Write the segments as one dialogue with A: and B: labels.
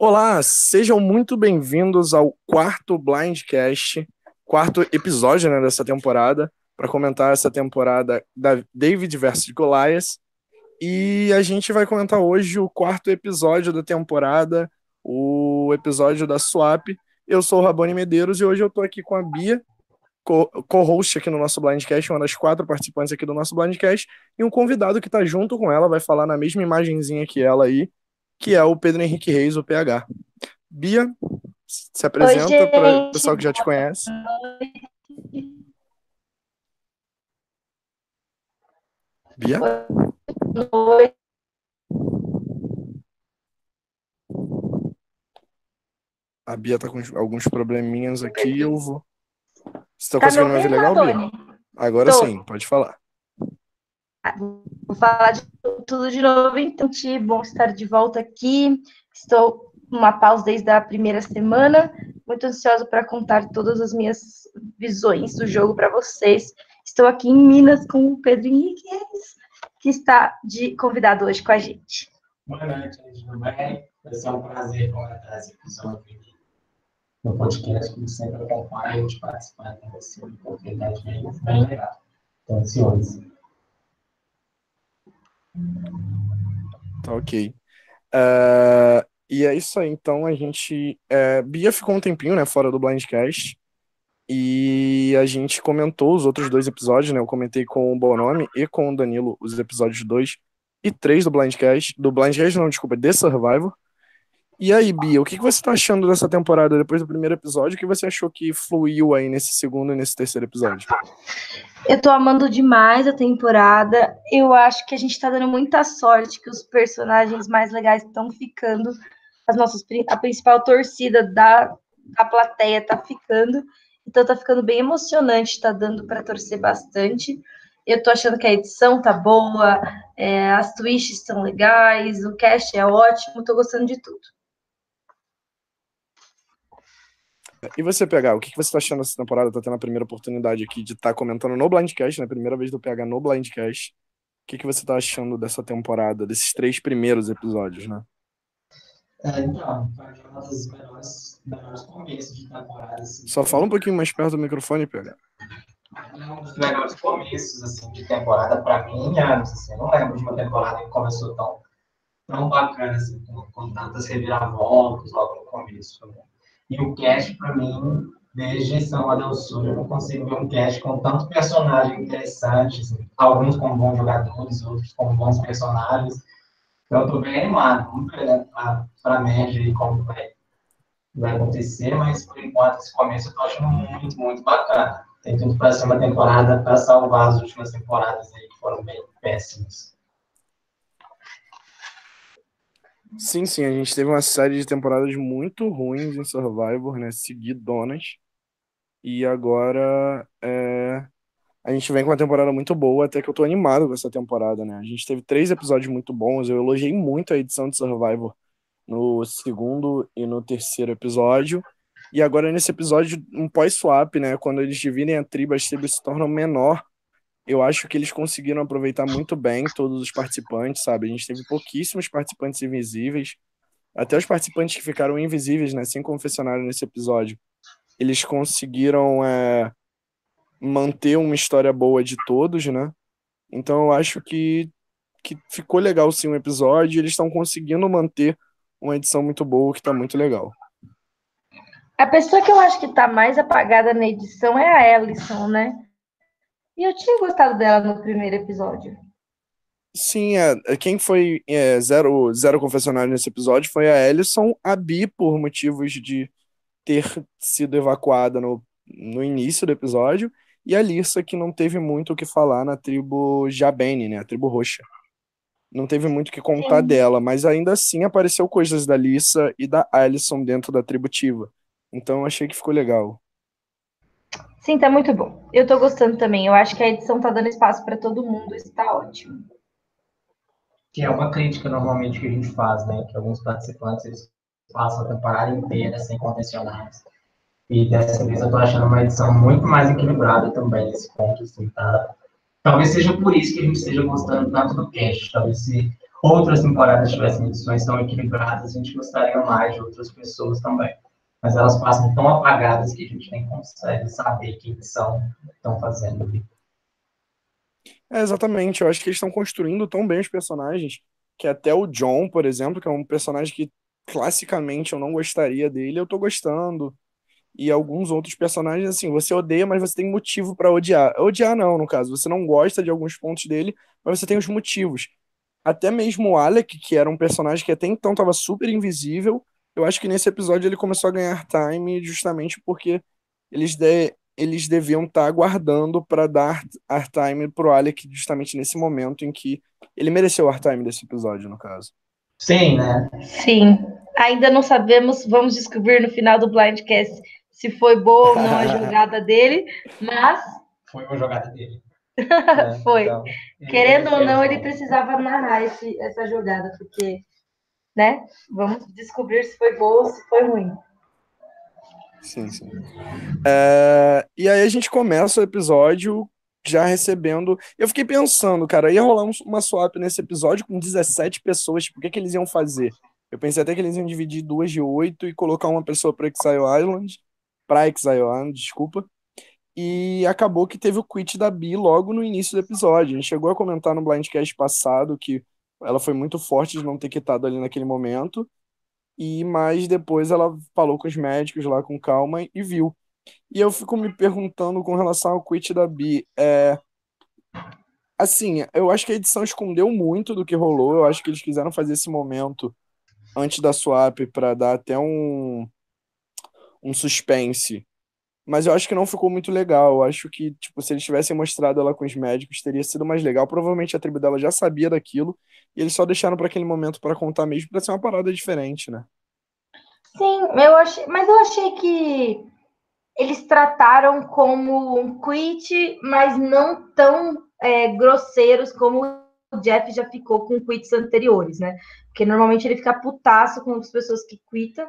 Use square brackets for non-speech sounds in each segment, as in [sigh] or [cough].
A: Olá, sejam muito bem-vindos ao quarto Blindcast, quarto episódio né, dessa temporada, para comentar essa temporada da David vs Goliath. E a gente vai comentar hoje o quarto episódio da temporada, o episódio da Swap. Eu sou o Rabone Medeiros e hoje eu estou aqui com a Bia, co-host aqui no nosso Blindcast, uma das quatro participantes aqui do nosso Blindcast, e um convidado que está junto com ela, vai falar na mesma imagenzinha que ela aí, que é o Pedro Henrique Reis, o PH. Bia, se apresenta para o pessoal que já te conhece. Bia? Oi. A Bia tá com alguns probleminhas aqui, eu vou. Você tá, tá conseguindo me ouvir legal, Bia? Agora Tô. sim, pode falar.
B: Vou falar de tudo de novo, então, bom estar de volta aqui. Estou numa pausa desde a primeira semana, muito ansiosa para contar todas as minhas visões do jogo para vocês. Estou aqui em Minas com o Pedro Henrique, que está de convidado hoje com a gente.
C: Boa noite, tudo bem? Vai ser um prazer comentar esse episódio aqui no podcast, como sempre acompanho de participar com você, uma oportunidade bem, bem legal. Estou ansioso.
A: Tá ok. Uh, e é isso aí, então a gente. É, Bia ficou um tempinho, né, fora do Blindcast. E a gente comentou os outros dois episódios, né? Eu comentei com o Bonome e com o Danilo os episódios 2 e 3 do Blindcast. Do Blindcast, não, desculpa, The Survivor. E aí, Bia, o que você tá achando dessa temporada depois do primeiro episódio? O que você achou que fluiu aí nesse segundo e nesse terceiro episódio?
B: Eu tô amando demais a temporada. Eu acho que a gente tá dando muita sorte que os personagens mais legais estão ficando. As nossas, a principal torcida da, da plateia tá ficando. Então tá ficando bem emocionante, tá dando para torcer bastante. Eu tô achando que a edição tá boa, é, as twists estão legais, o cast é ótimo, tô gostando de tudo.
A: E você, PH, o que você tá achando dessa temporada? Tá tendo a primeira oportunidade aqui de estar tá comentando no Blindcast, né? Primeira vez do PH no Blindcast. O que, que você tá achando dessa temporada, desses três primeiros episódios, né?
C: É, então, foi uma das melhores, melhores começos de temporada. Assim.
A: Só fala um pouquinho mais perto do microfone, PH.
C: É um dos melhores começos assim, de temporada para mim em anos. Assim. Eu não lembro de uma temporada que começou tão, tão bacana, assim, com, com tantas reviravoltas logo no começo. Né? E o cast, para mim, desde São Adel Sul, eu não consigo ver um cast com tanto personagem interessante, assim, alguns como bons jogadores, outros como bons personagens. Então, eu estou bem animado. Vamos ver né, para a média e como vai, vai acontecer, mas por enquanto, esse começo eu estou achando muito, muito bacana. Tem tudo para ser uma temporada para salvar as últimas temporadas aí, que foram bem péssimas.
A: Sim, sim, a gente teve uma série de temporadas muito ruins em Survivor, né? Seguidonas. E agora é... a gente vem com uma temporada muito boa, até que eu tô animado com essa temporada, né? A gente teve três episódios muito bons, eu elogiei muito a edição de Survivor no segundo e no terceiro episódio. E agora nesse episódio, um pós-swap, né? Quando eles dividem a tribo, as tribos se tornam menor eu acho que eles conseguiram aproveitar muito bem todos os participantes, sabe? A gente teve pouquíssimos participantes invisíveis. Até os participantes que ficaram invisíveis, né, sem confessionário nesse episódio, eles conseguiram é, manter uma história boa de todos, né? Então eu acho que, que ficou legal sim o episódio. Eles estão conseguindo manter uma edição muito boa, que está muito legal.
B: A pessoa que eu acho que está mais apagada na edição é a Ellison, né? E eu tinha gostado dela no primeiro episódio.
A: Sim, é, é, quem foi é, zero, zero confessionário nesse episódio foi a Ellison, a Bi, por motivos de ter sido evacuada no, no início do episódio, e a Lissa, que não teve muito o que falar na tribo Jabene, né, a tribo roxa. Não teve muito o que contar Sim. dela, mas ainda assim apareceu coisas da Lissa e da Ellison dentro da tribo Tiva. Então achei que ficou legal.
B: Sim, tá muito bom. Eu tô gostando também. Eu acho que a edição tá dando espaço para todo mundo. Isso tá ótimo.
C: Que é uma crítica normalmente que a gente faz, né? Que alguns participantes eles passam a temporada inteira sem convencionais. E dessa vez eu tô achando uma edição muito mais equilibrada também nesse ponto, assim, tá? Talvez seja por isso que a gente esteja gostando tanto do cast. Talvez se outras temporadas tivessem edições tão equilibradas, a gente gostaria mais de outras pessoas também. Mas elas passam tão apagadas que a gente nem consegue saber quem são, estão fazendo.
A: É, exatamente, eu acho que eles estão construindo tão bem os personagens que até o John, por exemplo, que é um personagem que classicamente eu não gostaria dele, eu tô gostando. E alguns outros personagens, assim, você odeia, mas você tem motivo para odiar. Odiar não, no caso, você não gosta de alguns pontos dele, mas você tem os motivos. Até mesmo o Alec, que era um personagem que até então estava super invisível, eu acho que nesse episódio ele começou a ganhar time justamente porque eles, de, eles deviam estar tá aguardando para dar art time pro Alec justamente nesse momento em que ele mereceu o art time desse episódio, no caso.
C: Sim, né?
B: Sim. Ainda não sabemos, vamos descobrir no final do Blindcast se foi boa ou não a [laughs] jogada dele, mas.
C: Foi uma jogada dele. [laughs]
B: Foi. Então, Querendo ou não, ele precisava narrar esse, essa jogada, porque, né? Vamos descobrir se foi boa ou se foi ruim.
A: Sim, sim. É, e aí a gente começa o episódio já recebendo. Eu fiquei pensando, cara, ia rolar uma swap nesse episódio com 17 pessoas. Tipo, o que, que eles iam fazer? Eu pensei até que eles iam dividir duas de oito e colocar uma pessoa para Exile Island, para Exile Island, desculpa. E acabou que teve o quit da Bi logo no início do episódio. A gente chegou a comentar no Blindcast passado que ela foi muito forte de não ter quitado ali naquele momento. E mas depois ela falou com os médicos lá com calma e viu. E eu fico me perguntando com relação ao quit da Bi. É... Assim, eu acho que a edição escondeu muito do que rolou. Eu acho que eles quiseram fazer esse momento antes da swap para dar até um, um suspense mas eu acho que não ficou muito legal. Eu acho que, tipo, se eles tivessem mostrado ela com os médicos, teria sido mais legal. Provavelmente a tribo dela já sabia daquilo, e eles só deixaram para aquele momento para contar mesmo, para ser uma parada diferente, né?
B: Sim, eu achei, mas eu achei que eles trataram como um quit, mas não tão é, grosseiros como o Jeff já ficou com quits anteriores, né? Porque normalmente ele fica putaço com as pessoas que quitam,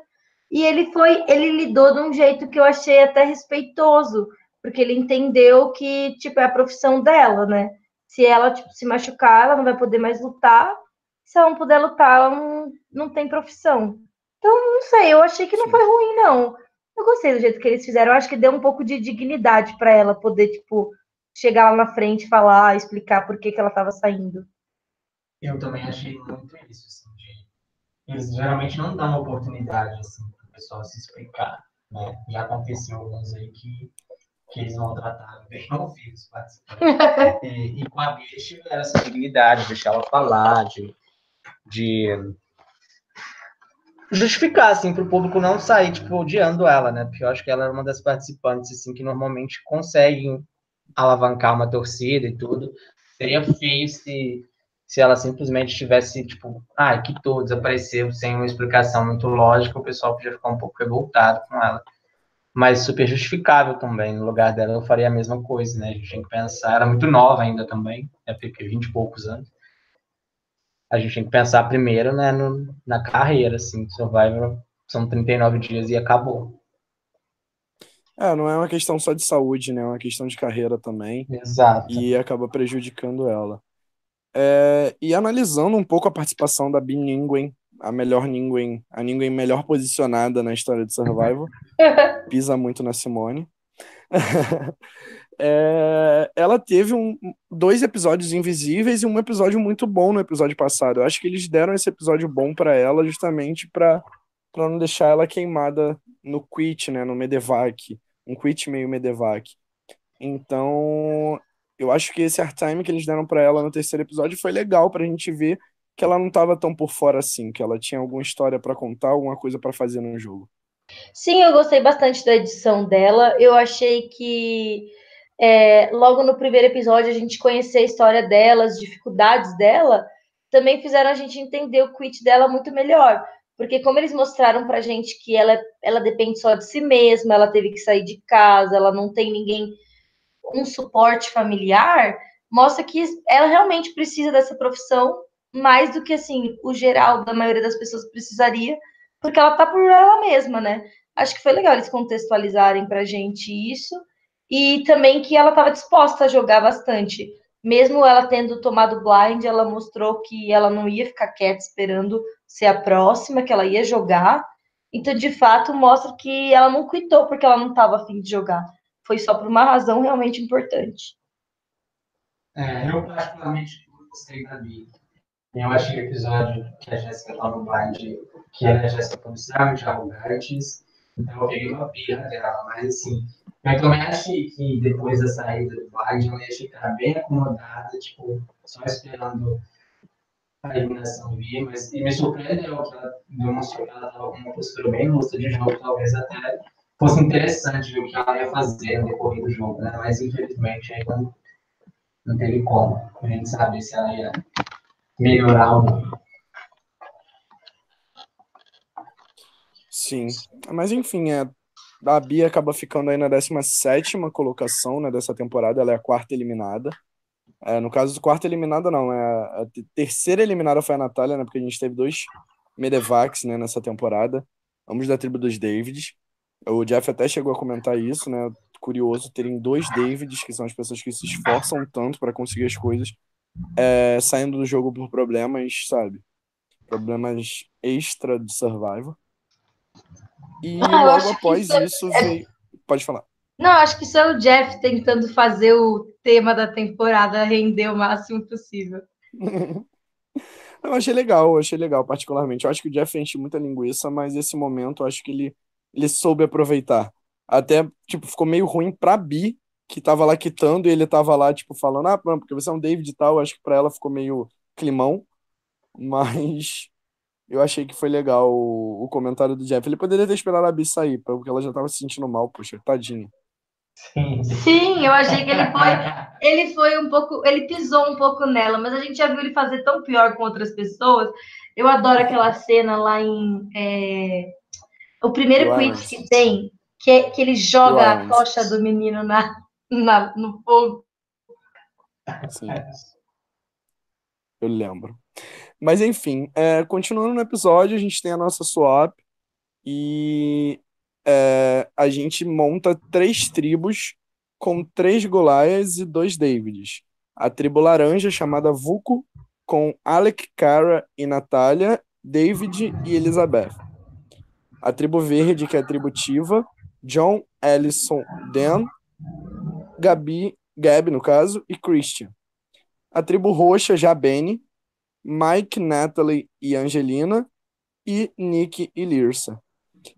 B: e ele foi, ele lidou de um jeito que eu achei até respeitoso, porque ele entendeu que, tipo, é a profissão dela, né? Se ela, tipo, se machucar, ela não vai poder mais lutar. Se ela não puder lutar, ela não, não tem profissão. Então, não sei, eu achei que não foi ruim, não. Eu gostei do jeito que eles fizeram. Eu acho que deu um pouco de dignidade para ela poder, tipo, chegar lá na frente, falar, explicar por que, que ela estava saindo.
C: Eu também achei muito isso, assim, de... Eles geralmente não dão oportunidade, assim, pessoal se explicar. Né? Já aconteceu alguns aí que, que eles vão tratar bem ouvidos [laughs] e, e com a Bia tiveram essa dignidade, deixar ela falar, de, de justificar, assim, para o público não sair, tipo, odiando ela, né? Porque eu acho que ela é uma das participantes, assim, que normalmente conseguem alavancar uma torcida e tudo. Seria feio se se ela simplesmente tivesse, tipo, ah, quitou, desapareceu, sem uma explicação muito lógica, o pessoal podia ficar um pouco revoltado com ela. Mas super justificável também. No lugar dela, eu faria a mesma coisa, né? A gente tem que pensar. Era muito nova ainda também, é porque 20 e poucos anos. A gente tem que pensar primeiro, né, no, na carreira, assim. Survivor são 39 dias e acabou.
A: É, não é uma questão só de saúde, né? É uma questão de carreira também.
C: Exato.
A: E acaba prejudicando ela. É, e analisando um pouco a participação da Bin a melhor Ningen, a Ningen melhor posicionada na história de Survival, [laughs] pisa muito na Simone. [laughs] é, ela teve um, dois episódios invisíveis e um episódio muito bom no episódio passado. Eu acho que eles deram esse episódio bom para ela justamente para não deixar ela queimada no quit, né, no Medevac, um quit meio Medevac. Então, eu acho que esse time que eles deram para ela no terceiro episódio foi legal pra gente ver que ela não tava tão por fora assim, que ela tinha alguma história para contar, alguma coisa para fazer no jogo.
B: Sim, eu gostei bastante da edição dela. Eu achei que é, logo no primeiro episódio a gente conhecer a história dela, as dificuldades dela, também fizeram a gente entender o quit dela muito melhor. Porque como eles mostraram pra gente que ela, ela depende só de si mesma, ela teve que sair de casa, ela não tem ninguém um suporte familiar, mostra que ela realmente precisa dessa profissão mais do que assim o geral da maioria das pessoas precisaria, porque ela tá por ela mesma, né? Acho que foi legal eles contextualizarem pra gente isso e também que ela estava disposta a jogar bastante. mesmo ela tendo tomado blind, ela mostrou que ela não ia ficar quieta esperando ser a próxima, que ela ia jogar. Então, de fato, mostra que ela não quitou porque ela não estava afim de jogar. Foi só por uma razão realmente importante.
C: É, eu particularmente gostei da Bia. Eu achei o episódio que a Jéssica estava no blind, que era a Jéssica policial, arrogantes, então eu peguei uma birra dela, mas assim, eu também achei que depois da saída do blind ela ia ficar bem acomodada, tipo, só esperando a eliminação vir, mas e me surpreendeu que ela demonstrou que ela estava com uma postura bem justa de jogo, talvez até fosse interessante ver o que ela ia fazer no decorrer do jogo, né? Mas infelizmente aí não, não teve como a gente saber se ela ia melhorar ou não.
A: Sim, mas enfim, é, a Bia acaba ficando aí na 17 colocação né, dessa temporada, ela é a quarta eliminada. É, no caso do quarto eliminada, não, é a terceira eliminada foi a Natália, né, porque a gente teve dois Medevacs né, nessa temporada, ambos da tribo dos Davids. O Jeff até chegou a comentar isso, né? Curioso terem dois Davids, que são as pessoas que se esforçam tanto para conseguir as coisas, é, saindo do jogo por problemas, sabe? Problemas extra de survival. E ah, logo após isso, isso é... veio. Pode falar.
B: Não, acho que só o Jeff tentando fazer o tema da temporada render o máximo possível. [laughs]
A: eu achei legal, eu achei legal, particularmente. Eu acho que o Jeff enche muita linguiça, mas esse momento eu acho que ele, ele soube aproveitar. Até, tipo, ficou meio ruim pra Bi, que tava lá quitando, e ele tava lá, tipo, falando, ah, porque você é um David e tal. Acho que pra ela ficou meio climão. Mas [laughs] eu achei que foi legal o, o comentário do Jeff. Ele poderia ter esperado a Bi sair, porque ela já tava se sentindo mal, poxa, tadinha.
B: Sim. Sim, eu achei que ele foi, ele foi um pouco, ele pisou um pouco nela, mas a gente já viu ele fazer tão pior com outras pessoas. Eu adoro aquela cena lá em é, o primeiro quit que tem, que, é, que ele joga a tocha do menino na, na, no fogo.
A: Sim. Eu lembro. Mas enfim, é, continuando no episódio, a gente tem a nossa swap e é, a gente monta três tribos com três Golaias e dois Davids. A tribo laranja, chamada Vuko, com Alec, Cara e Natália, David e Elizabeth. A tribo verde, que é a tribo Tiva, John, Ellison, Dan, Gabi, Gabi no caso, e Christian. A tribo roxa, Jabene, Mike, Natalie e Angelina, e Nick e Lirsa.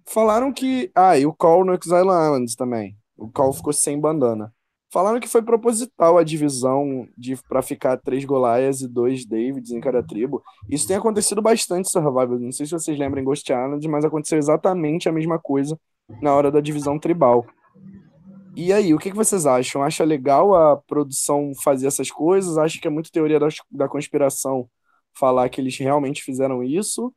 A: Falaram que. Ah, e o Call no Exile Islands também. O Call ficou sem bandana. Falaram que foi proposital a divisão de para ficar três Golaias e dois Davids em cada tribo. Isso tem acontecido bastante em Survival. Não sei se vocês lembram em Ghost Island, mas aconteceu exatamente a mesma coisa na hora da divisão tribal. E aí, o que, que vocês acham? Acha legal a produção fazer essas coisas? Acha que é muito teoria da conspiração falar que eles realmente fizeram isso?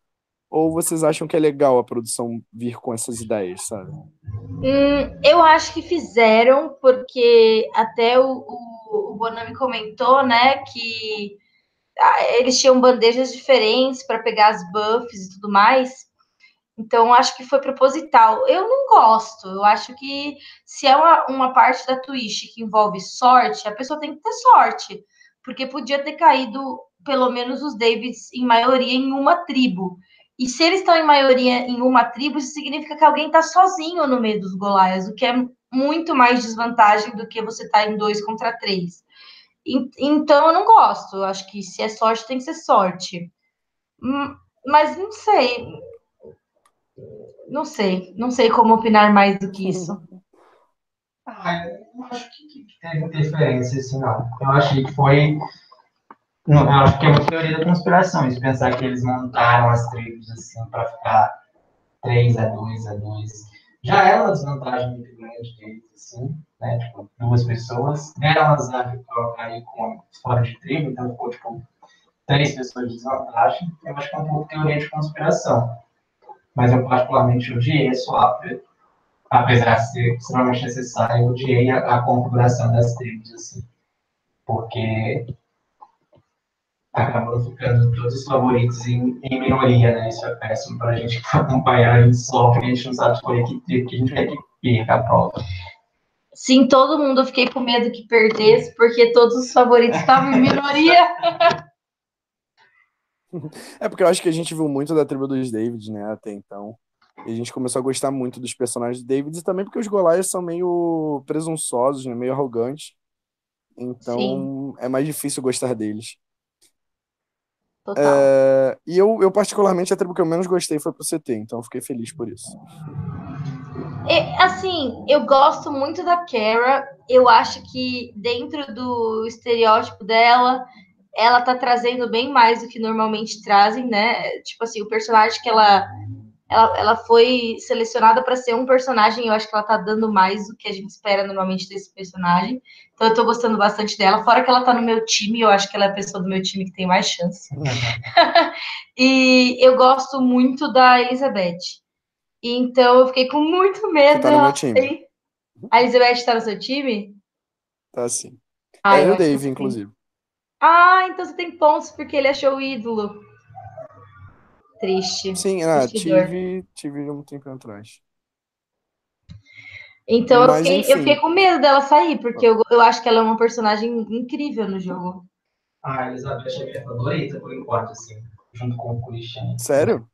A: Ou vocês acham que é legal a produção vir com essas ideias, sabe?
B: Hum, eu acho que fizeram, porque até o, o, o Bonami comentou, né, que eles tinham bandejas diferentes para pegar as buffs e tudo mais. Então, acho que foi proposital. Eu não gosto. Eu acho que se é uma, uma parte da Twitch que envolve sorte, a pessoa tem que ter sorte. Porque podia ter caído, pelo menos, os Davids em maioria em uma tribo. E se eles estão em maioria em uma tribo, isso significa que alguém está sozinho no meio dos Golaias, o que é muito mais desvantagem do que você estar tá em dois contra três. E, então eu não gosto. Eu acho que se é sorte, tem que ser sorte. Hum, mas não sei. Não sei. Não sei como opinar mais do que isso.
C: Ah, eu acho que, que teve interferência, assim, não. Eu achei que foi não, acho que é uma teoria da conspiração, isso pensar que eles montaram as tribos assim para ficar 3 a 2 a 2. Já é uma desvantagem muito grande deles, assim, né? Tipo, duas pessoas. Deram azar de colocar aí com fora de tribo, então ficou tipo três pessoas de desvantagem. Eu acho que é um pouco teoria de conspiração. Mas eu particularmente odiei a swap, apesar de ser extremamente necessário, eu odiei a, a configuração das tribos, assim. Porque acabam ficando todos os favoritos em, em minoria, né? Isso é péssimo para a gente [laughs] acompanhar, a gente sofre, a gente não sabe escolher que, que a gente vai que perca a prova.
B: Sim, todo mundo. Eu fiquei com medo que perdesse, porque todos os favoritos estavam em minoria. [laughs]
A: É porque eu acho que a gente viu muito da tribo dos David, né, até então. E a gente começou a gostar muito dos personagens do David, e também porque os Goliaths são meio presunçosos, né, meio arrogantes. Então
B: Sim.
A: é mais difícil gostar deles.
B: Total.
A: É, e eu, eu, particularmente, a tribo que eu menos gostei foi pro CT, então eu fiquei feliz por isso.
B: É, assim, eu gosto muito da Kara. Eu acho que dentro do estereótipo dela, ela tá trazendo bem mais do que normalmente trazem, né? Tipo assim, o personagem que ela ela, ela foi selecionada para ser um personagem, eu acho que ela tá dando mais do que a gente espera normalmente desse personagem. Então eu tô gostando bastante dela. Fora que ela tá no meu time, eu acho que ela é a pessoa do meu time que tem mais chance. [laughs] e eu gosto muito da Elizabeth. Então eu fiquei com muito medo.
A: Tá no meu time.
B: A Elizabeth tá no seu time?
A: Tá sim. Ah, é o Dave, inclusive.
B: Ah, então você tem pontos porque ele achou o ídolo. Triste.
A: Sim, ah, tive, tive um tempo atrás.
B: Então eu fiquei, eu fiquei, com medo dela sair, porque eu, eu acho que ela é uma personagem incrível no jogo.
C: Ah, a Elizabeth é minha favorita, por enquanto, assim, junto com o Christian.
A: Sério?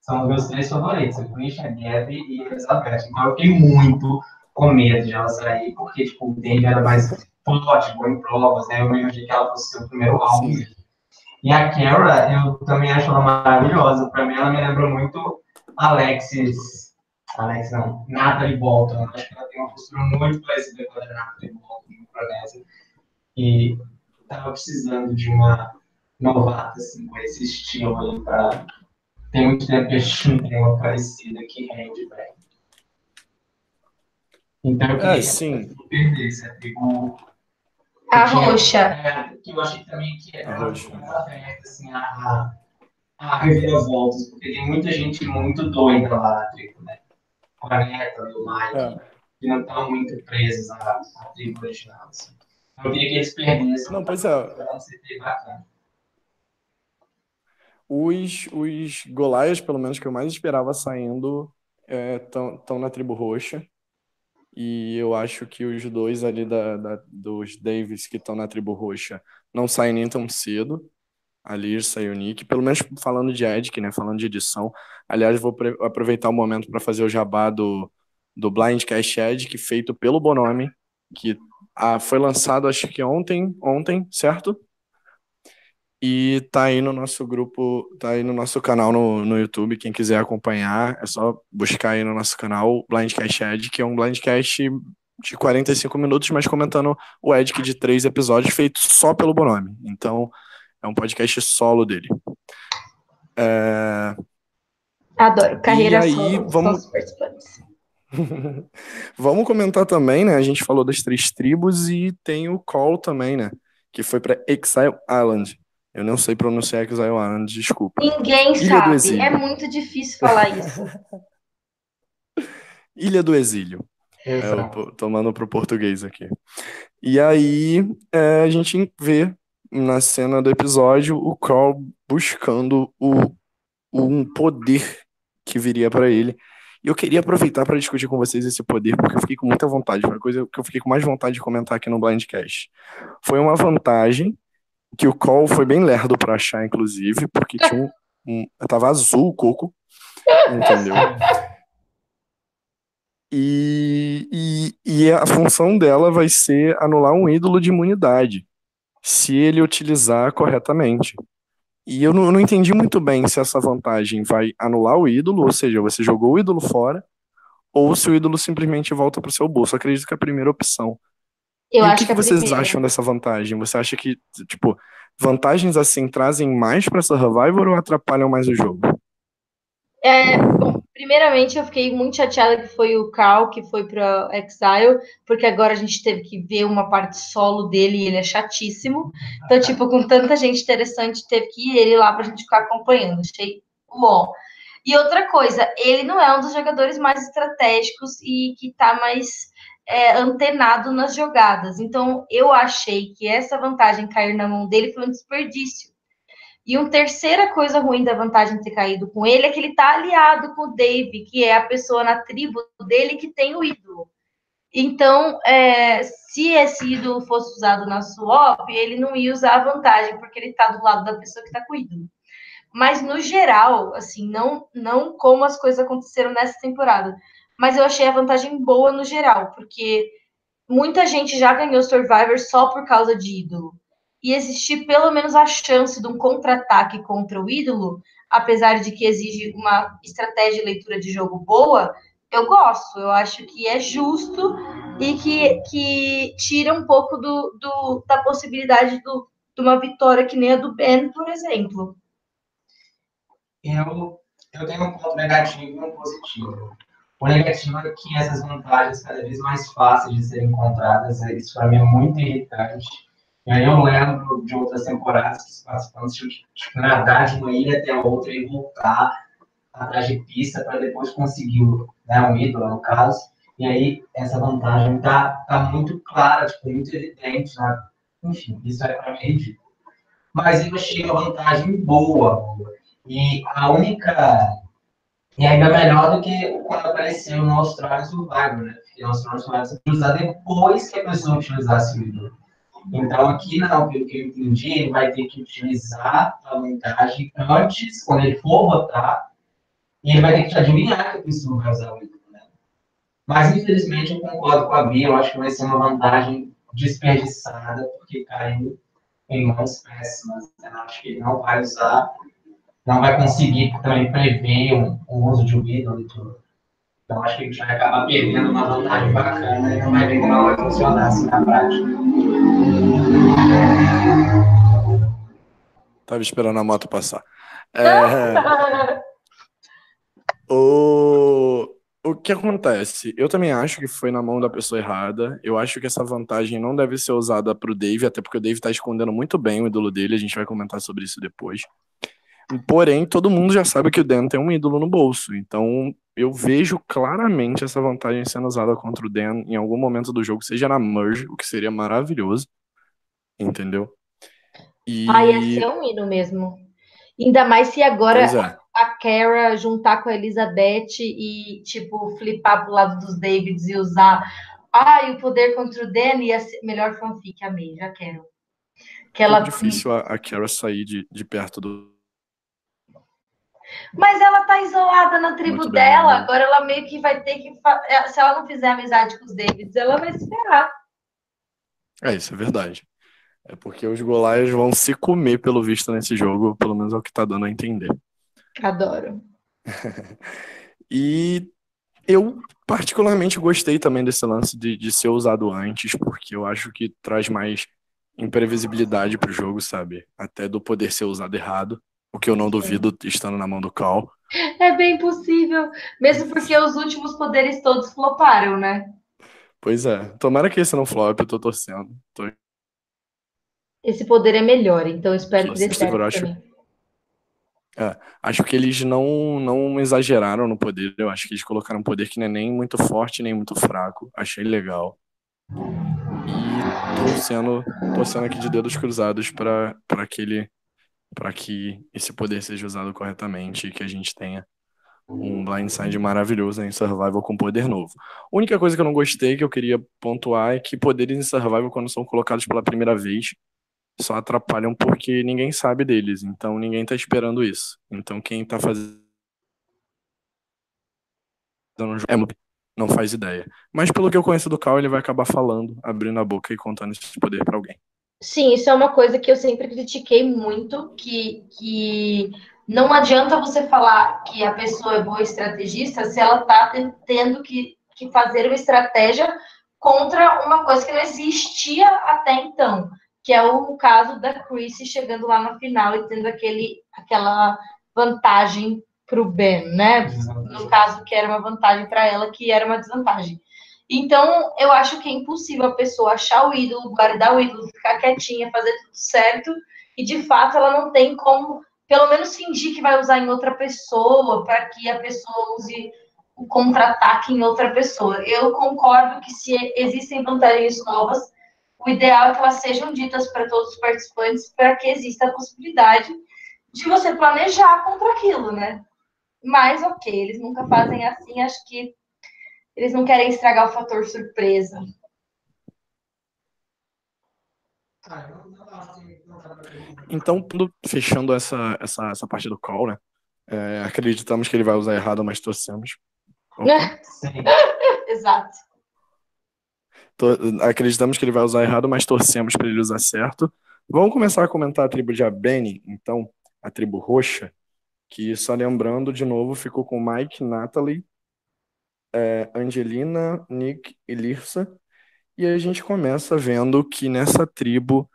C: São meus três favoritos, o Christian, a Gabi e a Elizabeth. Então eu fiquei muito com medo de ela sair, porque, tipo, o Dave era mais forte, bom em provas, né? Eu imaginei que ela fosse o primeiro álbum. E a Kara, eu também acho ela maravilhosa. Pra mim, ela me lembra muito Alexis. Alex, não, Natalie Bolton. Acho que ela tem uma postura muito parecida com a da Natalie Bolton no Pronésia. E tava precisando de uma novata, assim, com esse estilo aí, pra. Tem muito tempo que a gente [laughs] não tem uma parecida que rende bem. Então eu queria
A: é, sim.
C: perder essa tribo
B: a roxa.
C: É, que eu achei também que era muito aberta, assim, a, a reviravoltas, porque tem muita gente muito doida lá na tribo, né? Com a neta do Mike, é. que não estão muito presos à, à tribo original, assim. Eu queria que eles perdessem.
A: Não, pois é. Os, os Golaias, pelo menos que eu mais esperava saindo, estão é, na tribo roxa. E eu acho que os dois ali da, da dos Davis que estão na tribo roxa não saem nem tão cedo. Ali saiu o Nick, pelo menos falando de Edic, né? Falando de edição. Aliás, vou aproveitar o momento para fazer o jabá do, do Blindcast Edic, feito pelo Bonome, que ah, foi lançado acho que ontem, ontem, certo? E tá aí no nosso grupo, tá aí no nosso canal no, no YouTube. Quem quiser acompanhar, é só buscar aí no nosso canal Blindcast Ed, que é um Blindcast de 45 minutos, mas comentando o Edic de três episódios, feito só pelo Bonome. Então, é um podcast solo dele. É...
B: Adoro, carreira
A: e aí, solo, vamos... [laughs] vamos comentar também, né? A gente falou das três tribos e tem o Call também, né? Que foi para Exile Island. Eu não sei pronunciar Exile Island, desculpa.
B: Ninguém Ilha sabe. É muito difícil falar isso. [laughs]
A: Ilha do Exílio. É, eu, tomando para o português aqui. E aí é, a gente vê na cena do episódio o Carl buscando o, um poder que viria para ele. E eu queria aproveitar para discutir com vocês esse poder, porque eu fiquei com muita vontade. Foi a coisa que eu fiquei com mais vontade de comentar aqui no Blindcast. Foi uma vantagem que o call foi bem lerdo para achar, inclusive, porque tinha um, um, tava azul o coco, entendeu? E, e, e a função dela vai ser anular um ídolo de imunidade, se ele utilizar corretamente. E eu não, eu não entendi muito bem se essa vantagem vai anular o ídolo, ou seja, você jogou o ídolo fora, ou se o ídolo simplesmente volta para o seu bolso. Acredito que é a primeira opção.
B: Eu
A: e
B: acho
A: o que,
B: que,
A: que vocês
B: primeira...
A: acham dessa vantagem? Você acha que, tipo, vantagens assim trazem mais para Survivor ou atrapalham mais o jogo?
B: É, bom, primeiramente eu fiquei muito chateada que foi o Carl que foi para Exile, porque agora a gente teve que ver uma parte solo dele e ele é chatíssimo. Então, tipo, com tanta gente interessante, teve que ir ele lá pra gente ficar acompanhando. Achei bom. E outra coisa, ele não é um dos jogadores mais estratégicos e que tá mais é, antenado nas jogadas. Então, eu achei que essa vantagem cair na mão dele foi um desperdício. E uma terceira coisa ruim da vantagem ter caído com ele é que ele está aliado com o Dave, que é a pessoa na tribo dele que tem o ídolo. Então, é, se esse ídolo fosse usado na swap, ele não ia usar a vantagem, porque ele está do lado da pessoa que está com o ídolo. Mas no geral, assim, não, não como as coisas aconteceram nessa temporada, mas eu achei a vantagem boa no geral, porque muita gente já ganhou Survivor só por causa de ídolo. E existir pelo menos a chance de um contra-ataque contra o ídolo, apesar de que exige uma estratégia de leitura de jogo boa, eu gosto. Eu acho que é justo e que, que tira um pouco do, do da possibilidade do, de uma vitória que nem a do Ben, por exemplo.
C: Eu, eu tenho um ponto negativo e um positivo. O negativo é que essas vantagens cada vez mais fáceis de serem encontradas, é, isso para mim é muito irritante. E aí eu lembro de outras temporadas que os participantes tinham que tipo, nadar de uma ilha até a outra e voltar atrás de pista para depois conseguir né, um ídolo, no caso. E aí essa vantagem está tá muito clara, tipo, muito evidente. Né? Enfim, isso é para mim ridículo. Mas eu achei a vantagem boa. E a única e ainda melhor do que quando apareceu no Austrália Survivor, né? Porque no Austrália Survivor você usar depois que a pessoa utilizasse o ídolo. Então, aqui não, pelo que eu entendi, ele vai ter que utilizar a vantagem antes, quando ele for votar, e ele vai ter que adivinhar que a pessoa vai usar o ídolo, né? Mas, infelizmente, eu concordo com a Bia, eu acho que vai ser uma vantagem desperdiçada, porque caiu em mãos péssimas. Né? Eu acho que ele não vai usar não vai conseguir também prever o, o uso de um ídolo e tudo. Então, acho que a gente vai acabar perdendo uma vantagem bacana e não vai ver que não vai funcionar assim na prática.
A: Tava esperando a moto passar. [laughs] É... o... o que acontece? Eu também acho que foi na mão da pessoa errada. Eu acho que essa vantagem não deve ser usada para o Dave, até porque o Dave está escondendo muito bem o ídolo dele. A gente vai comentar sobre isso depois. Porém, todo mundo já sabe que o Dan tem um ídolo no bolso. Então, eu vejo claramente essa vantagem sendo usada contra o Dan em algum momento do jogo, seja na merge, o que seria maravilhoso. Entendeu?
B: E... Ah, ia ser um hino mesmo. Ainda mais se agora é. a Kara juntar com a Elizabeth e, tipo, flipar pro lado dos Davids e usar. Ah, e o poder contra o Dan ia ser melhor fanfic, amei, já quero.
A: Que ela... É difícil a, a Kara sair de, de perto do,
B: mas ela tá isolada na tribo Muito dela, bem, né? agora ela meio que vai ter que. É, se ela não fizer amizade com os Davids, ela vai se ferrar.
A: É, isso é verdade. É porque os Golaias vão se comer, pelo visto, nesse jogo, pelo menos é o que tá dando a entender.
B: Adoro. [laughs]
A: e eu particularmente gostei também desse lance de, de ser usado antes, porque eu acho que traz mais imprevisibilidade pro jogo, sabe? Até do poder ser usado errado. O que eu não duvido estando na mão do Cal.
B: É bem possível. Mesmo porque os últimos poderes todos floparam, né?
A: Pois é. Tomara que esse não flop, eu tô torcendo. Tô...
B: Esse poder é melhor, então espero que dê certo acho...
A: É, acho que eles não, não exageraram no poder. Eu acho que eles colocaram um poder que não é nem muito forte, nem muito fraco. Achei legal. E torcendo, torcendo aqui de dedos cruzados para aquele para que esse poder seja usado corretamente e que a gente tenha um blindside maravilhoso em Survival com poder novo. A única coisa que eu não gostei, que eu queria pontuar, é que poderes em Survival, quando são colocados pela primeira vez, só atrapalham porque ninguém sabe deles, então ninguém tá esperando isso. Então quem tá fazendo é não faz ideia. Mas pelo que eu conheço do Cal, ele vai acabar falando, abrindo a boca e contando esse poder para alguém.
B: Sim, isso é uma coisa que eu sempre critiquei muito, que, que não adianta você falar que a pessoa é boa estrategista se ela está tendo que, que fazer uma estratégia contra uma coisa que não existia até então, que é o caso da Chrissy chegando lá na final e tendo aquele, aquela vantagem para o Ben, né? No caso, que era uma vantagem para ela, que era uma desvantagem. Então, eu acho que é impossível a pessoa achar o ídolo, guardar o ídolo, ficar quietinha, fazer tudo certo, e de fato ela não tem como, pelo menos, fingir que vai usar em outra pessoa, para que a pessoa use o contra-ataque em outra pessoa. Eu concordo que se existem vantagens novas, o ideal é que elas sejam ditas para todos os participantes, para que exista a possibilidade de você planejar contra aquilo, né? Mas, ok, eles nunca fazem assim, acho que eles não querem estragar o fator surpresa.
A: Então, fechando essa, essa, essa parte do call, né? É, acreditamos que ele vai usar errado, mas torcemos. [laughs]
B: Exato.
A: Acreditamos que ele vai usar errado, mas torcemos para ele usar certo. Vamos começar a comentar a tribo de Abeni, então, a tribo roxa, que só lembrando, de novo, ficou com Mike, Natalie, é, Angelina, Nick e Lirsa. E a gente começa vendo que nessa tribo,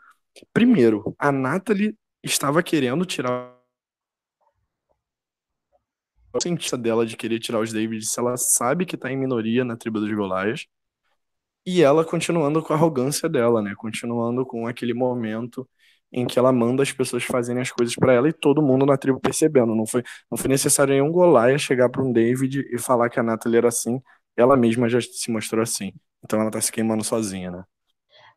A: primeiro, a Natalie estava querendo tirar a cientista dela de querer tirar os David se ela sabe que tá em minoria na tribo dos Golaias. E ela continuando com a arrogância dela, né? Continuando com aquele momento em que ela manda as pessoas fazerem as coisas para ela e todo mundo na tribo percebendo. Não foi, não foi necessário nenhum Golaia chegar para um David e falar que a Natalie era assim. Ela mesma já se mostrou assim. Então ela tá se queimando sozinha, né?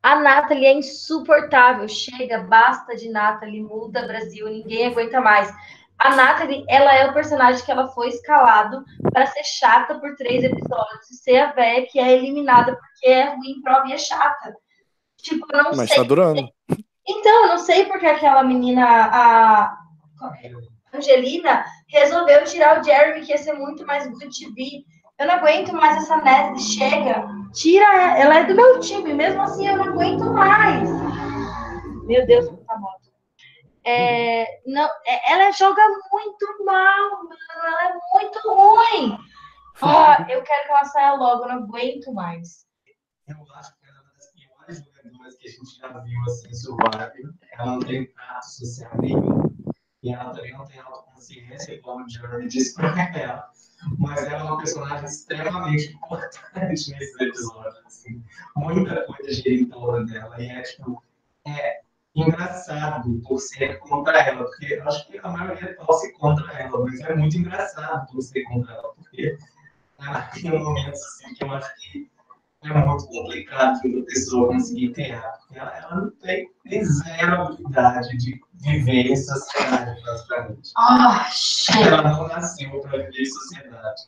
B: A Nathalie é insuportável. Chega, basta de Nathalie, muda Brasil, ninguém aguenta mais. A Nathalie, ela é o personagem que ela foi escalado para ser chata por três episódios e ser a véia que é eliminada porque é ruim, prova e é chata. Tipo, eu não
A: Mas
B: sei.
A: tá durando.
B: Então, eu não sei porque aquela menina, a Angelina, resolveu tirar o Jeremy, que ia ser muito mais good TV. Eu não aguento mais essa Natalie. Chega, tira ela. Ela é do meu time, mesmo assim eu não aguento mais. Meu Deus, tá bom. É, não, é, ela joga muito mal. Ela é muito ruim. Oh, eu quero que ela saia logo, eu não aguento mais.
C: Eu acho que ela é uma das piores jogadoras que a gente já viu assim, Survivor. Ela não tem trato social nenhum. E ela também não tem autoconsciência, como o Jeremy disse pra ela. Mas ela é uma personagem extremamente importante nesse episódio. Assim. Muita coisa gira em torno dela. E é, tipo, é engraçado torcer contra ela, porque acho que a maioria torce contra ela, mas é muito engraçado torcer contra ela, porque ela tem momentos assim que eu acho que é muito complicado de uma pessoa conseguir criar, porque ela, ela não tem, tem zero habilidade de viver em sociedade, praticamente.
B: Ah,
C: Ela não nasceu para viver em sociedade.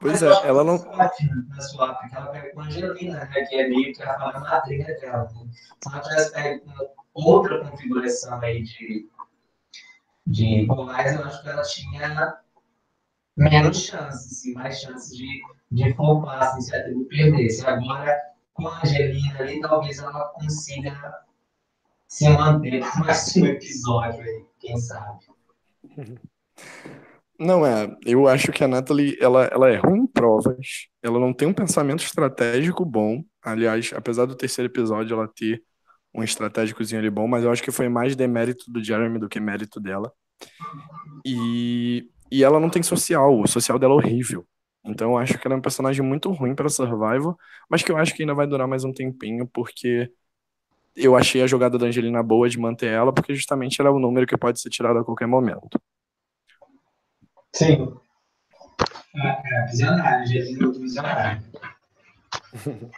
A: Pois é, ela não.
C: Na sua porque ela pega com a Angelina, né, que é meio que a madrinha dela. Né? Se ela tivesse pego com outra configuração aí de, de Polais, eu acho que ela tinha menos chances, assim, mais chances de, de flopar, assim, se a tribo perdesse. Agora, com a Angelina ali, talvez ela consiga se manter mais um episódio aí, quem sabe.
A: Não é, eu acho que a Natalie, ela, ela é ruim em provas, ela não tem um pensamento estratégico bom. Aliás, apesar do terceiro episódio ela ter um estratégicozinho ali bom, mas eu acho que foi mais demérito do Jeremy do que mérito dela. E, e ela não tem social, o social dela é horrível. Então eu acho que ela é um personagem muito ruim para Survival, mas que eu acho que ainda vai durar mais um tempinho, porque eu achei a jogada da Angelina boa de manter ela, porque justamente ela é o número que pode ser tirado a qualquer momento.
C: Sim. É, é visionário, Angelina visionário. [laughs]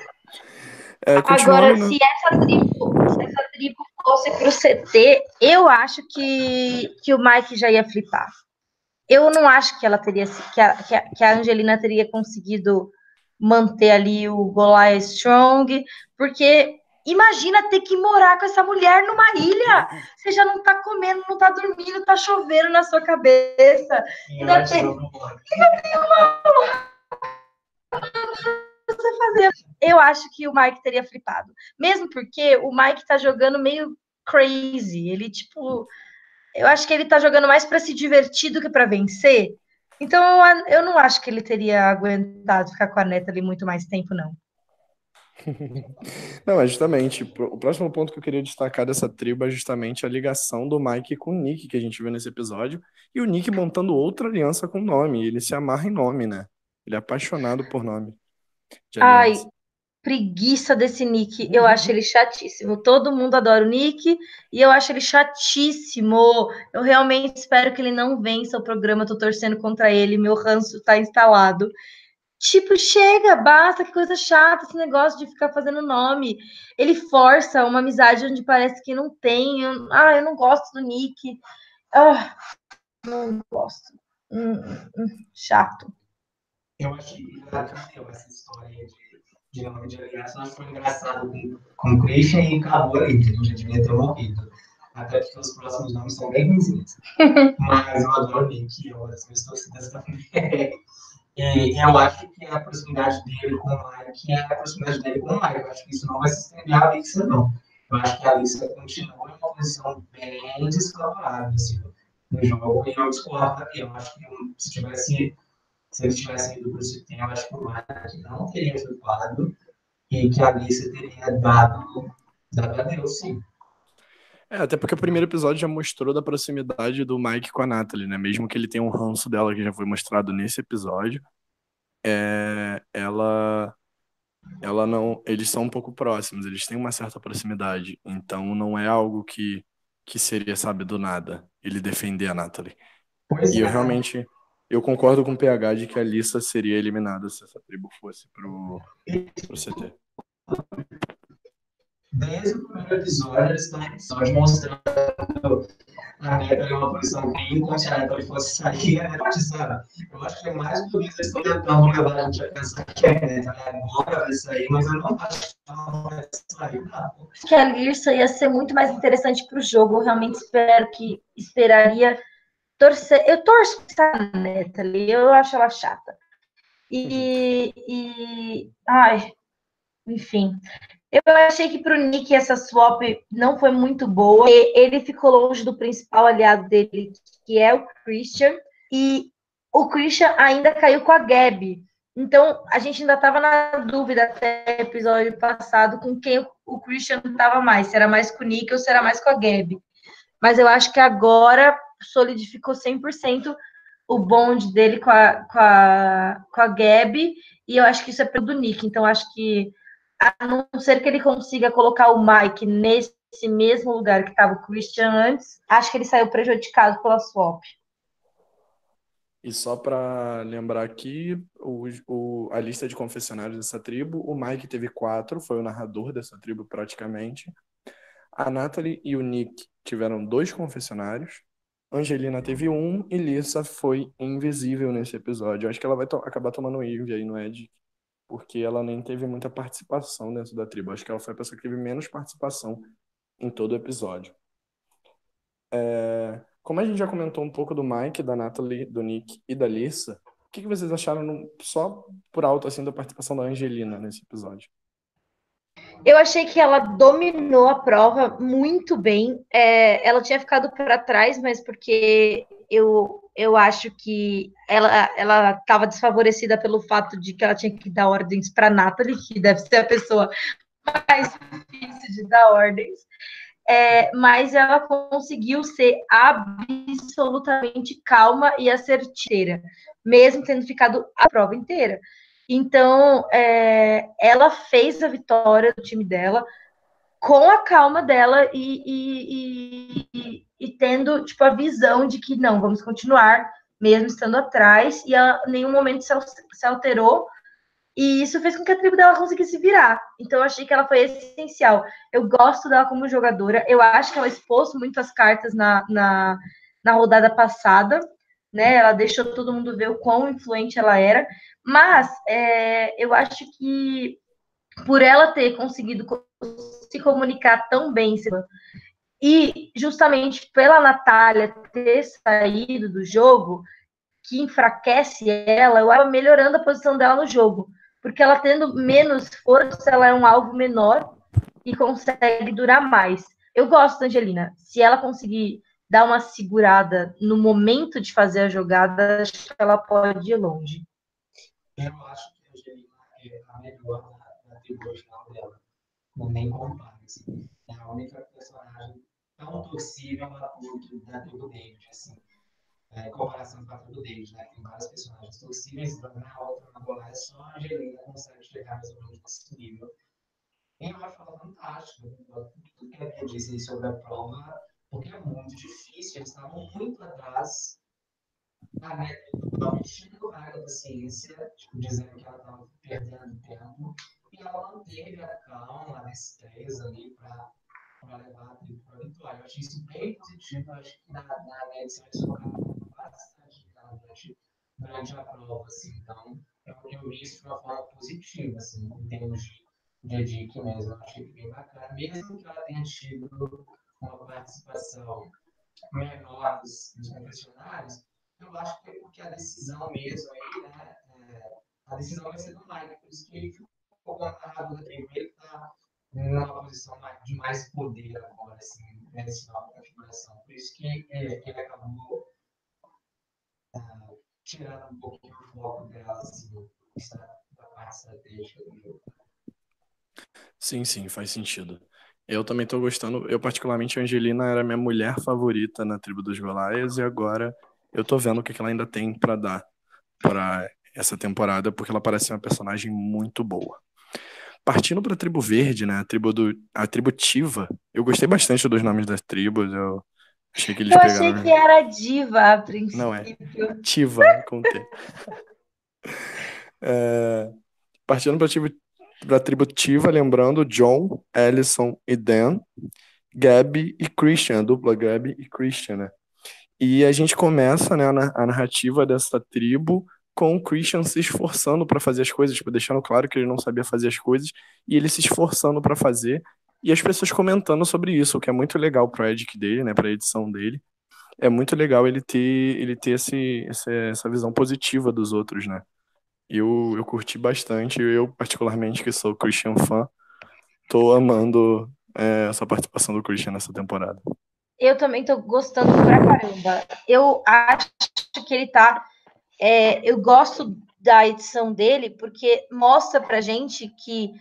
A: É,
B: Agora,
A: né?
B: se essa tribo, se essa tribo fosse pro CT, eu acho que, que o Mike já ia flipar. Eu não acho que ela teria que a, que a, Angelina teria conseguido manter ali o Goliath Strong, porque imagina ter que morar com essa mulher numa ilha. Você já não tá comendo, não tá dormindo, tá chovendo na sua cabeça. Ainda tem, você fazer. Eu acho que o Mike teria flipado. Mesmo porque o Mike tá jogando meio crazy. Ele, tipo. Eu acho que ele tá jogando mais para se divertir do que para vencer. Então, eu não acho que ele teria aguentado ficar com a neta ali muito mais tempo, não. [laughs]
A: Não, é justamente. O próximo ponto que eu queria destacar dessa tribo é justamente a ligação do Mike com o Nick, que a gente viu nesse episódio, e o Nick montando outra aliança com nome. Ele se amarra em nome, né? Ele é apaixonado por nome.
B: Ai. Preguiça desse Nick. Eu acho ele chatíssimo. Todo mundo adora o Nick e eu acho ele chatíssimo. Eu realmente espero que ele não vença o programa. Eu tô torcendo contra ele. Meu ranço tá instalado. Tipo, chega, basta, que coisa chata esse negócio de ficar fazendo nome. Ele força uma amizade onde parece que não tem. Eu- ah, eu não gosto do Nick. Ah, não gosto. Hum, hum, chato.
C: eu acho que essa história de, de nome de que foi engraçado com, com o Christian e acabou ali, que já devia ter morrido. Até porque os próximos nomes são bem ruins. [laughs] Mas eu adoro o Nick, eu as minhas torcidas também. E eu acho que a proximidade dele com o Mike é a proximidade dele com o Mike. Eu acho que isso não vai se estender à Alissa, não. Eu acho que a Alissa continua em uma posição bem desfavorável assim, no jogo. E eu discordo aqui. Eu acho que se tivesse se eles tivessem ido para o sistema, eu acho que o Mike não teria flipado e que a Alissa teria dado, dado adeus, sim.
A: É, até porque o primeiro episódio já mostrou da proximidade do Mike com a Natalie, né? Mesmo que ele tenha um ranço dela que já foi mostrado nesse episódio, é, ela, ela não, eles são um pouco próximos, eles têm uma certa proximidade, então não é algo que, que seria, sabe, do nada, ele defender a Natalie.
C: Pois
A: E eu
C: é.
A: realmente, eu concordo com o PH de que a Lissa seria eliminada se essa tribo fosse pro, pro CT.
C: Desde o primeiro episódio, eles estão episódio mostrando a Neta em uma posição bem se a Neta fosse sair, a Neta sabe? Eu acho que é mais que eles estão tentando levar a gente a pensar que a Neta agora vai sair, mas eu não acho que ela vai sair, não.
B: Acho que a Lirsa ia ser muito mais interessante para o jogo. Eu realmente espero que esperaria torcer. Eu torço pra Natalie, eu acho ela chata. E, e ai, enfim. Eu achei que para o Nick essa swap não foi muito boa. Ele ficou longe do principal aliado dele, que é o Christian. E o Christian ainda caiu com a Gabi. Então, a gente ainda estava na dúvida até episódio passado com quem o Christian estava mais, se era mais com o Nick ou se era mais com a Gabi. Mas eu acho que agora solidificou 100% o bonde dele com a, com, a, com a Gabi, e eu acho que isso é pelo Nick. Então, acho que, a não ser que ele consiga colocar o Mike nesse mesmo lugar que estava o Christian antes, acho que ele saiu prejudicado pela swap.
A: E só pra lembrar aqui, o, o- a lista de confessionários dessa tribo, o Mike teve quatro, foi o narrador dessa tribo praticamente. A Natalie e o Nick tiveram dois confessionários. Angelina teve um e Lissa foi invisível nesse episódio. Eu acho que ela vai to- acabar tomando Eve aí no Ed, porque ela nem teve muita participação dentro da tribo. Eu acho que ela foi a pessoa que teve menos participação em todo o episódio. É, como a gente já comentou um pouco do Mike, da Natalie, do Nick e da Lissa, o que que vocês acharam no- só por alto assim da participação da Angelina nesse episódio?
B: Eu achei que ela dominou a prova muito bem. É, ela tinha ficado para trás, mas porque eu, eu acho que ela estava desfavorecida pelo fato de que ela tinha que dar ordens para Natalie, que deve ser a pessoa mais difícil de dar ordens. É, mas ela conseguiu ser absolutamente calma e assertiva, mesmo tendo ficado a prova inteira. Então, é, ela fez a vitória do time dela com a calma dela e, e, e, e, tendo tipo, a visão de que não, vamos continuar, mesmo estando atrás, e ela em nenhum momento se, se alterou. E isso fez com que a tribo dela conseguisse virar. Então, eu achei que ela foi essencial. Eu gosto dela como jogadora. Eu acho que ela expôs muitas cartas na, na, na rodada passada. Né? Ela deixou todo mundo ver o quão influente ela era. Mas é, eu acho que por ela ter conseguido se comunicar tão bem e justamente pela Natália ter saído do jogo, que enfraquece ela, eu estava melhorando a posição dela no jogo. Porque ela tendo menos força, ela é um alvo menor e consegue durar mais. Eu gosto da Angelina. Se ela conseguir dar uma segurada no momento de fazer a jogada, acho que ela pode ir longe.
C: Eu acho que a Angelina é a melhor da, da tribo original dela. Não nem compara. Assim. É a única personagem tão torcível da tribo, da tribo David. Assim. É, em comparação com a tribo David, né? Tem várias personagens torcíveis, na outra, na bola, é só a Angelina consegue chegar mais ou menos nesse nível. E eu acho ela fantástica. Tudo que a disse sobre a prova, porque é muito difícil, eles estavam muito atrás a Neta estava enchendo a área da ciência, tipo, dizendo que ela estava perdendo tempo, e ela manteve a calma, a destreza ali para levar a tribo para a vitória. Eu achei isso bem positivo, acho que na, Neta você vai focar bastante durante, durante a prova, assim. Então, eu, eu vi isso de uma forma positiva, assim, em termos de, de Edic mesmo. Eu achei bem bacana, mesmo que ela tenha tido uma participação menor dos, dos confessionários, eu acho que é porque a decisão mesmo aí, né, é, a decisão vai ser do Mike, por isso que ele ficou amarrado na tribo, ele está numa posição de mais poder agora, assim, nessa nova configuração. Por isso que é, ele acabou uh, tirando um pouquinho o foco dela, assim, da parte estratégica do jogo.
A: Sim, sim, faz sentido. Eu também estou gostando. Eu, particularmente, a Angelina era minha mulher favorita na tribo dos Golaias e agora eu tô vendo o que ela ainda tem para dar para essa temporada, porque ela parece uma personagem muito boa. Partindo para a tribo verde, né? A tribo do a tribo Tiva. Eu gostei bastante dos nomes das tribos. Eu achei que eles
B: eu
A: pegaram.
B: Eu achei que era diva a princípio.
A: Não é. Tiva, com T. [laughs] é... Partindo para a tribo para a tribo Tiva, lembrando John, Ellison e Dan, Gabby e Christian, a dupla Gabby e Christian, né? E a gente começa né, a narrativa dessa tribo com o Christian se esforçando para fazer as coisas, tipo, deixando claro que ele não sabia fazer as coisas, e ele se esforçando para fazer, e as pessoas comentando sobre isso, o que é muito legal para o Edic dele, né, para a edição dele. É muito legal ele ter, ele ter esse, essa visão positiva dos outros, né? Eu, eu curti bastante, eu particularmente, que sou Christian fã, tô amando é, essa participação do Christian nessa temporada.
B: Eu também tô gostando pra caramba. Eu acho que ele tá. É, eu gosto da edição dele porque mostra pra gente que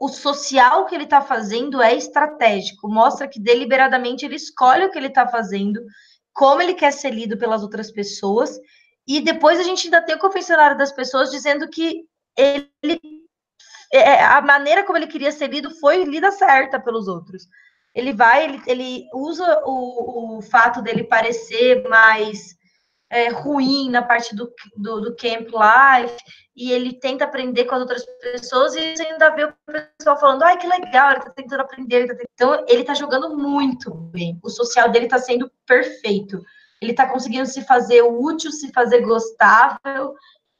B: o social que ele tá fazendo é estratégico, mostra que deliberadamente ele escolhe o que ele tá fazendo, como ele quer ser lido pelas outras pessoas e depois a gente ainda tem o confessionário das pessoas dizendo que ele é, a maneira como ele queria ser lido foi lida certa pelos outros. Ele vai, ele, ele usa o, o fato dele parecer mais é, ruim na parte do, do, do, camp life, e ele tenta aprender com as outras pessoas, e ainda vê o pessoal falando, ai, que legal, ele tá tentando aprender, ele tá tentando... então ele tá jogando muito bem, o social dele tá sendo perfeito ele está conseguindo se fazer útil, se fazer gostável.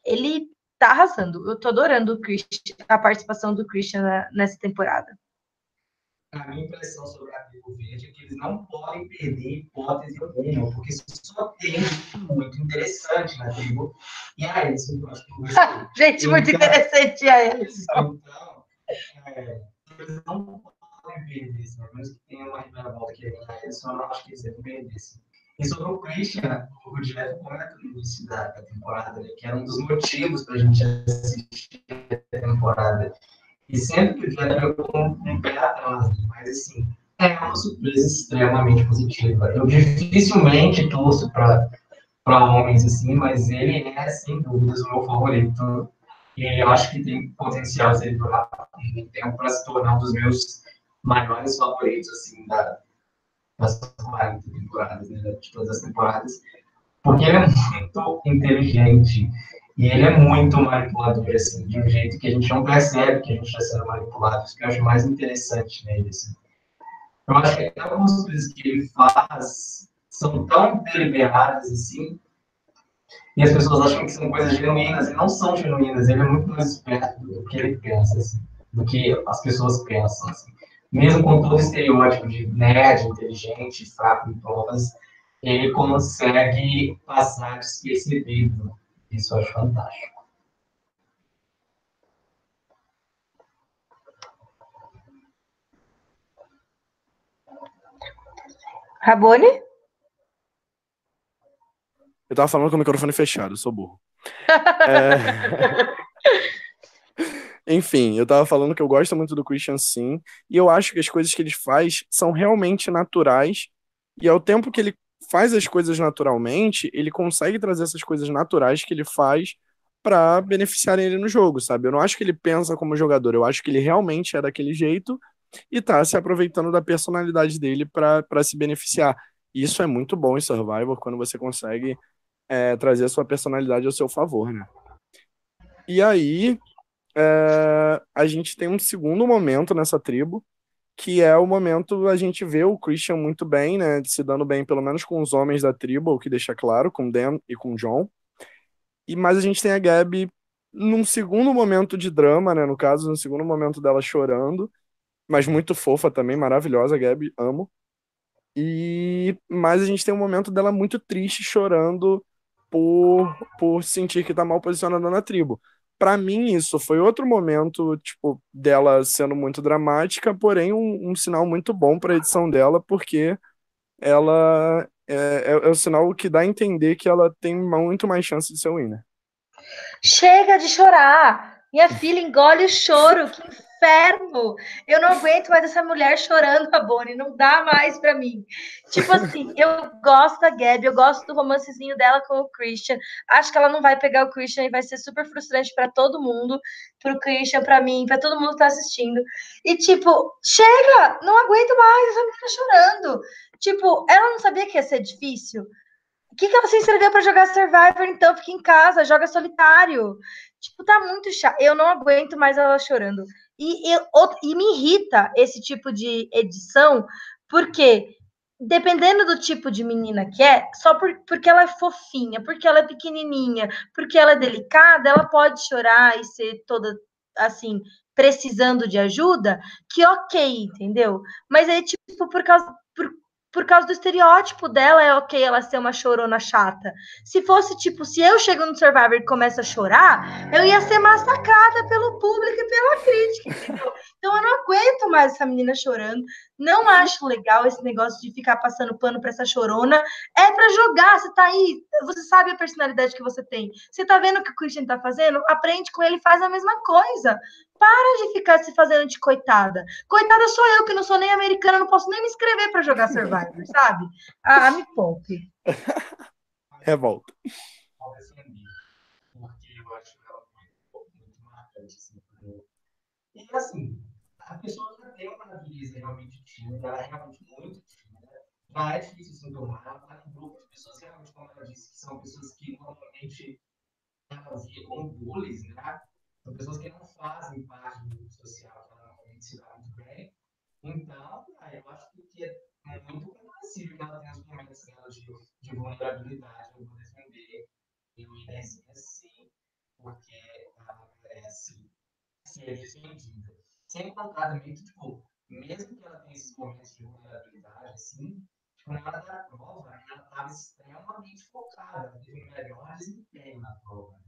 B: Ele está arrasando. Eu estou adorando a participação do Christian nessa temporada.
C: A minha impressão sobre a Tribo Verde é que eles não podem perder hipótese alguma, porque só tem muito interessante na tribo. E a Edson, eu acho que [laughs]
B: Gente, então, muito interessante a Edson. Então,
C: é, eles não podem perder, pelo menos que tenha uma reviravolta que a Edson, eu não acho que eles devem perder. E sobre o Christian, o Jeff comenta no início da, da temporada, né, que era um dos motivos para a gente assistir a temporada. E sempre que o Jeff veio com um pé atrás, né, mas assim, é uma surpresa extremamente positiva. Eu dificilmente torço para homens assim, mas ele é, sem dúvidas, o meu favorito. E eu acho que tem potencial de ser durar tempo para se tornar um dos meus maiores favoritos assim, da, das 40 temporadas, né, de todas as temporadas, porque ele é muito inteligente e ele é muito manipulador, assim, de um jeito que a gente não percebe que a gente está sendo manipulado, isso que eu acho mais interessante nele, assim. Eu acho que algumas coisas que ele faz são tão deliberadas, assim, e as pessoas acham que são coisas genuínas, e não são genuínas, ele é muito mais esperto do que ele pensa, assim, do que as pessoas pensam, assim mesmo com todo o estereótipo de nerd, inteligente, fraco em provas, ele consegue passar despercebido. Isso eu acho fantástico.
B: Rabone?
A: Eu tava falando com o microfone fechado, eu sou burro. [laughs] é... Enfim, eu tava falando que eu gosto muito do Christian sim, e eu acho que as coisas que ele faz são realmente naturais, e ao tempo que ele faz as coisas naturalmente, ele consegue trazer essas coisas naturais que ele faz para beneficiarem ele no jogo, sabe? Eu não acho que ele pensa como jogador, eu acho que ele realmente é daquele jeito e tá se aproveitando da personalidade dele para se beneficiar. Isso é muito bom em Survivor, quando você consegue é, trazer a sua personalidade ao seu favor, né? E aí, é, a gente tem um segundo momento nessa tribo, que é o momento a gente vê o Christian muito bem, né, se dando bem pelo menos com os homens da tribo, o que deixa claro, com Dan e com John. E mas a gente tem a Gabi num segundo momento de drama, né? No caso, no segundo momento dela chorando, mas muito fofa também, maravilhosa, Gabi, amo. E mas a gente tem um momento dela muito triste, chorando por, por sentir que tá mal posicionada na tribo. Para mim, isso foi outro momento, tipo, dela sendo muito dramática, porém um, um sinal muito bom para edição dela, porque ela é, é, é, o sinal que dá a entender que ela tem muito mais chance de ser winner.
B: Chega de chorar! Minha filha engole o choro, que inferno! Eu não aguento mais essa mulher chorando, a Bonnie, não dá mais para mim. Tipo [laughs] assim, eu gosto da Gabi, eu gosto do romancezinho dela com o Christian. Acho que ela não vai pegar o Christian e vai ser super frustrante para todo mundo, pro Christian, para mim, para todo mundo que tá assistindo. E tipo, chega! Não aguento mais essa mulher chorando. Tipo, ela não sabia que ia ser difícil. O que, que ela se inscreveu para jogar Survivor, então? Fica em casa, joga solitário. Tipo, tá muito chato. Eu não aguento mais ela chorando. E, e, e me irrita esse tipo de edição, porque dependendo do tipo de menina que é, só por, porque ela é fofinha, porque ela é pequenininha, porque ela é delicada, ela pode chorar e ser toda assim, precisando de ajuda, que ok, entendeu? Mas aí, tipo, por causa. Por, por causa do estereótipo dela, é ok ela ser uma chorona chata. Se fosse tipo, se eu chego no Survivor e começo a chorar, eu ia ser massacrada pelo público e pela crítica? [laughs] Então eu não aguento mais essa menina chorando. Não acho legal esse negócio de ficar passando pano para essa chorona. É para jogar, você tá aí, você sabe a personalidade que você tem. Você tá vendo o que o Christian tá fazendo? Aprende com ele, faz a mesma coisa. Para de ficar se fazendo de coitada. Coitada sou eu, que não sou nem americana, não posso nem me inscrever para jogar Survivor, [laughs] sabe? Ah, me poupe. [laughs]
A: Revolta.
C: E assim, a pessoa já tem uma natureza realmente tímida, ela é realmente muito tímida. É difícil se enturmar, ela está em grupo de pessoas realmente, como ela disse, que são pessoas que normalmente ela via como bullies, né? São pessoas que não fazem parte do grupo social, que ela normalmente se dá muito bem. Então, eu acho que é muito compreensível que ela tenha os momentos dela de, de vulnerabilidade, eu vou defender eu inerzinha sim, porque ela merece ser defendida. Sem contar também que, tipo, mesmo que ela tenha esses momentos de vulnerabilidade, assim, tipo, na hora da prova, ela estava extremamente focada, ela teve o melhor desempenho na prova.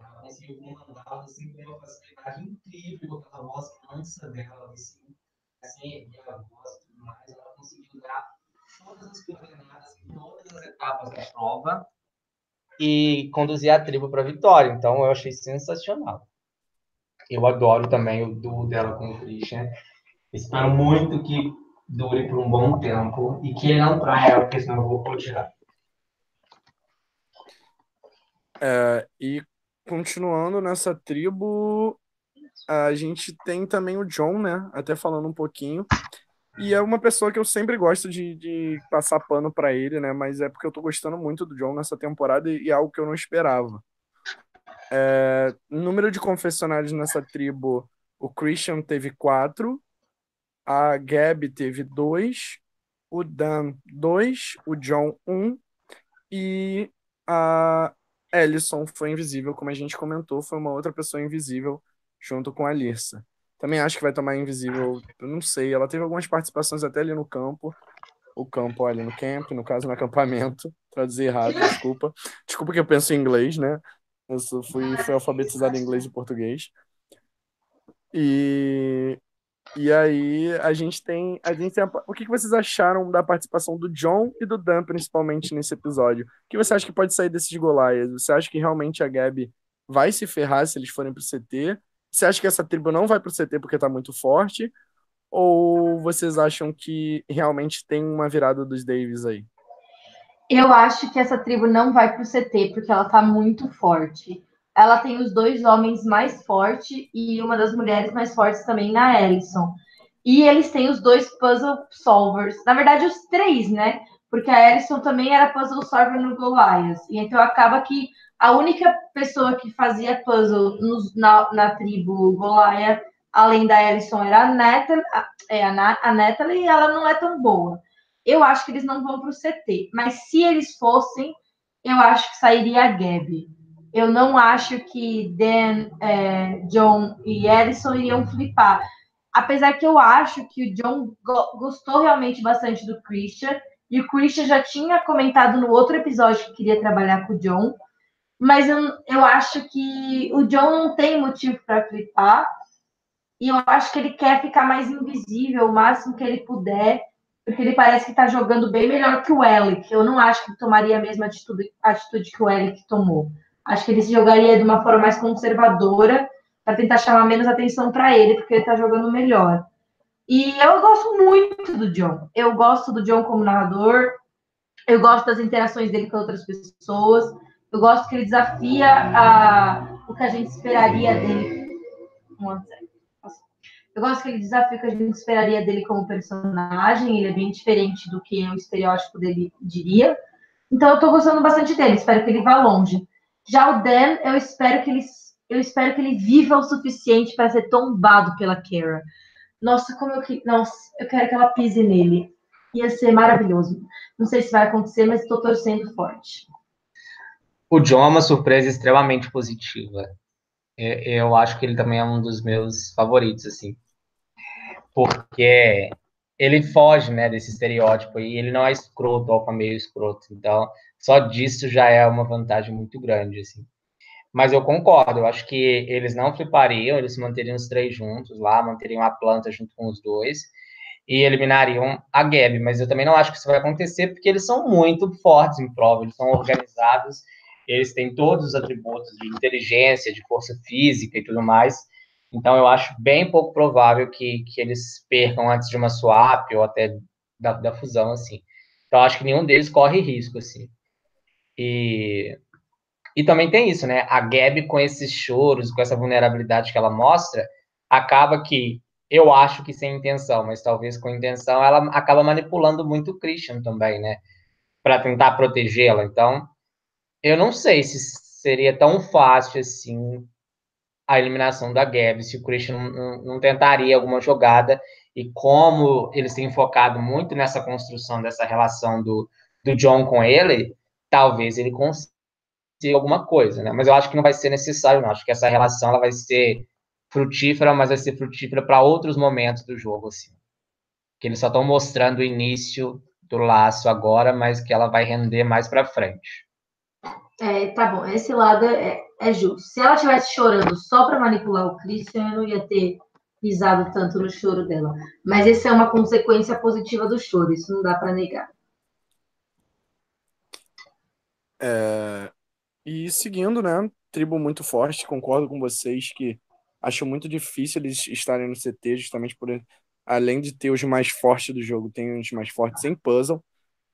C: Ela conseguiu comandá-la assim, com uma facilidade incrível, com aquela voz mansa dela, assim, assim, a voz e tudo mais. Ela conseguiu dar todas as coordenadas em todas as etapas da prova e conduzir a tribo para a vitória. Então, eu achei sensacional. Eu adoro também o duo dela com o Christian. Espero muito que dure por um bom tempo e que ele não traia porque senão eu vou tirar.
A: É, e continuando nessa tribo, a gente tem também o John, né? Até falando um pouquinho. E é uma pessoa que eu sempre gosto de, de passar pano para ele, né? Mas é porque eu tô gostando muito do John nessa temporada e, e é algo que eu não esperava. É, número de confessionários nessa tribo, o Christian teve quatro, a Gab teve dois, o Dan dois, o John um e a Ellison foi invisível, como a gente comentou, foi uma outra pessoa invisível junto com a Lirsa. Também acho que vai tomar invisível, não sei, ela teve algumas participações até ali no campo, o campo ali no camp, no caso no acampamento, traduzir errado, desculpa. Desculpa que eu penso em inglês, né? Eu fui, fui alfabetizado em inglês e português. E e aí a gente tem. A gente tem a, o que vocês acharam da participação do John e do Dan, principalmente, nesse episódio? O que você acha que pode sair desses Golaias? Você acha que realmente a Gabi vai se ferrar se eles forem pro CT? Você acha que essa tribo não vai pro CT porque tá muito forte? Ou vocês acham que realmente tem uma virada dos Davis aí?
B: Eu acho que essa tribo não vai pro CT porque ela tá muito forte ela tem os dois homens mais fortes e uma das mulheres mais fortes também na Ellison. E eles têm os dois puzzle solvers. Na verdade, os três, né? Porque a Ellison também era puzzle solver no Goliath. E então acaba que a única pessoa que fazia puzzle na, na tribo Goliath, além da Ellison, era a Natalie, é, a, a Natalie, e ela não é tão boa. Eu acho que eles não vão para o CT. Mas se eles fossem, eu acho que sairia a Gabi Eu não acho que Dan, é, John e Ellison iriam flipar. Apesar que eu acho que o John go gostou realmente bastante do Christian, e o Christian já tinha comentado no outro episódio que queria trabalhar com o John, mas eu, eu acho que o John não tem motivo para flipar, e eu acho que ele quer ficar mais invisível o máximo que ele puder, porque ele parece que está jogando bem melhor que o Elic. Eu não acho que tomaria a mesma atitude, atitude que o Elic tomou. Acho que ele se jogaria de uma forma mais conservadora para tentar chamar menos atenção para ele, porque ele está jogando melhor. E eu gosto muito do John. Eu gosto do John como narrador. Eu gosto das interações dele com outras pessoas. Eu gosto que ele desafia a, o que a gente esperaria dele. Eu gosto que ele desafia o que a gente esperaria dele como personagem. Ele é bem diferente do que o estereótipo dele diria. Então eu tô gostando bastante dele. Espero que ele vá longe. Já o Dan, eu espero que ele, eu espero que ele viva o suficiente para ser tombado pela Kara. Nossa, como eu que. Nossa, eu quero que ela pise nele. Ia ser maravilhoso. Não sei se vai acontecer, mas estou torcendo forte.
C: O John é uma surpresa extremamente positiva. Eu acho que ele também é um dos meus favoritos, assim. Porque ele foge, né, desse estereótipo e ele não é escroto, alfa meio escroto. Então, só disso já é uma vantagem muito grande, assim. Mas eu concordo, eu acho que eles não flipariam, eles manteriam os três juntos lá, manteriam a planta junto com os dois e eliminariam a Gabi. Mas eu também não acho que isso vai acontecer porque eles são muito fortes em prova, eles são organizados, eles têm todos os atributos de inteligência, de força física e tudo mais. Então eu acho bem pouco provável que, que eles percam antes de uma swap ou até da, da fusão, assim. Então acho que nenhum deles corre risco, assim. E e também tem isso, né? A Gabi, com esses choros, com essa vulnerabilidade que ela mostra, acaba que, eu acho que sem intenção, mas talvez com intenção, ela acaba manipulando muito o Christian também, né? Para tentar protegê-la. Então, eu não sei se seria tão fácil assim a eliminação da Gabi, se o Christian não, não tentaria alguma jogada. E como eles têm focado muito nessa construção dessa relação do, do John com ele, talvez ele consiga alguma coisa, né? Mas eu acho que não vai ser necessário, não. Acho que essa relação ela vai ser frutífera, mas vai ser frutífera para outros momentos do jogo, assim. Que eles só estão mostrando o início do laço agora, mas que ela vai render mais para frente.
B: É, tá bom. Esse lado é, é justo. Se ela estivesse chorando só para manipular o Christian, eu não ia ter pisado tanto no choro dela. Mas essa é uma consequência positiva do choro, isso não dá para negar.
A: É, e seguindo, né? Tribo muito forte, concordo com vocês que acho muito difícil eles estarem no CT, justamente por além de ter os mais fortes do jogo, tem os mais fortes em puzzle.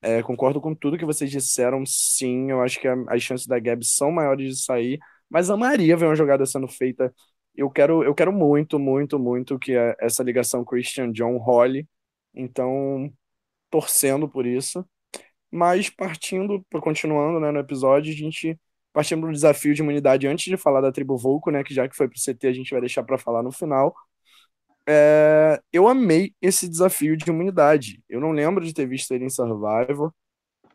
A: É, concordo com tudo que vocês disseram, sim. Eu acho que a, as chances da Gab são maiores de sair, mas amaria ver uma jogada sendo feita. Eu quero, eu quero muito, muito, muito que a, essa ligação Christian John role. Então, torcendo por isso. Mas partindo, continuando né, no episódio, a gente partindo para o desafio de imunidade antes de falar da tribo Volco, né, que já que foi para o CT a gente vai deixar para falar no final. É, eu amei esse desafio de imunidade. Eu não lembro de ter visto ele em Survivor.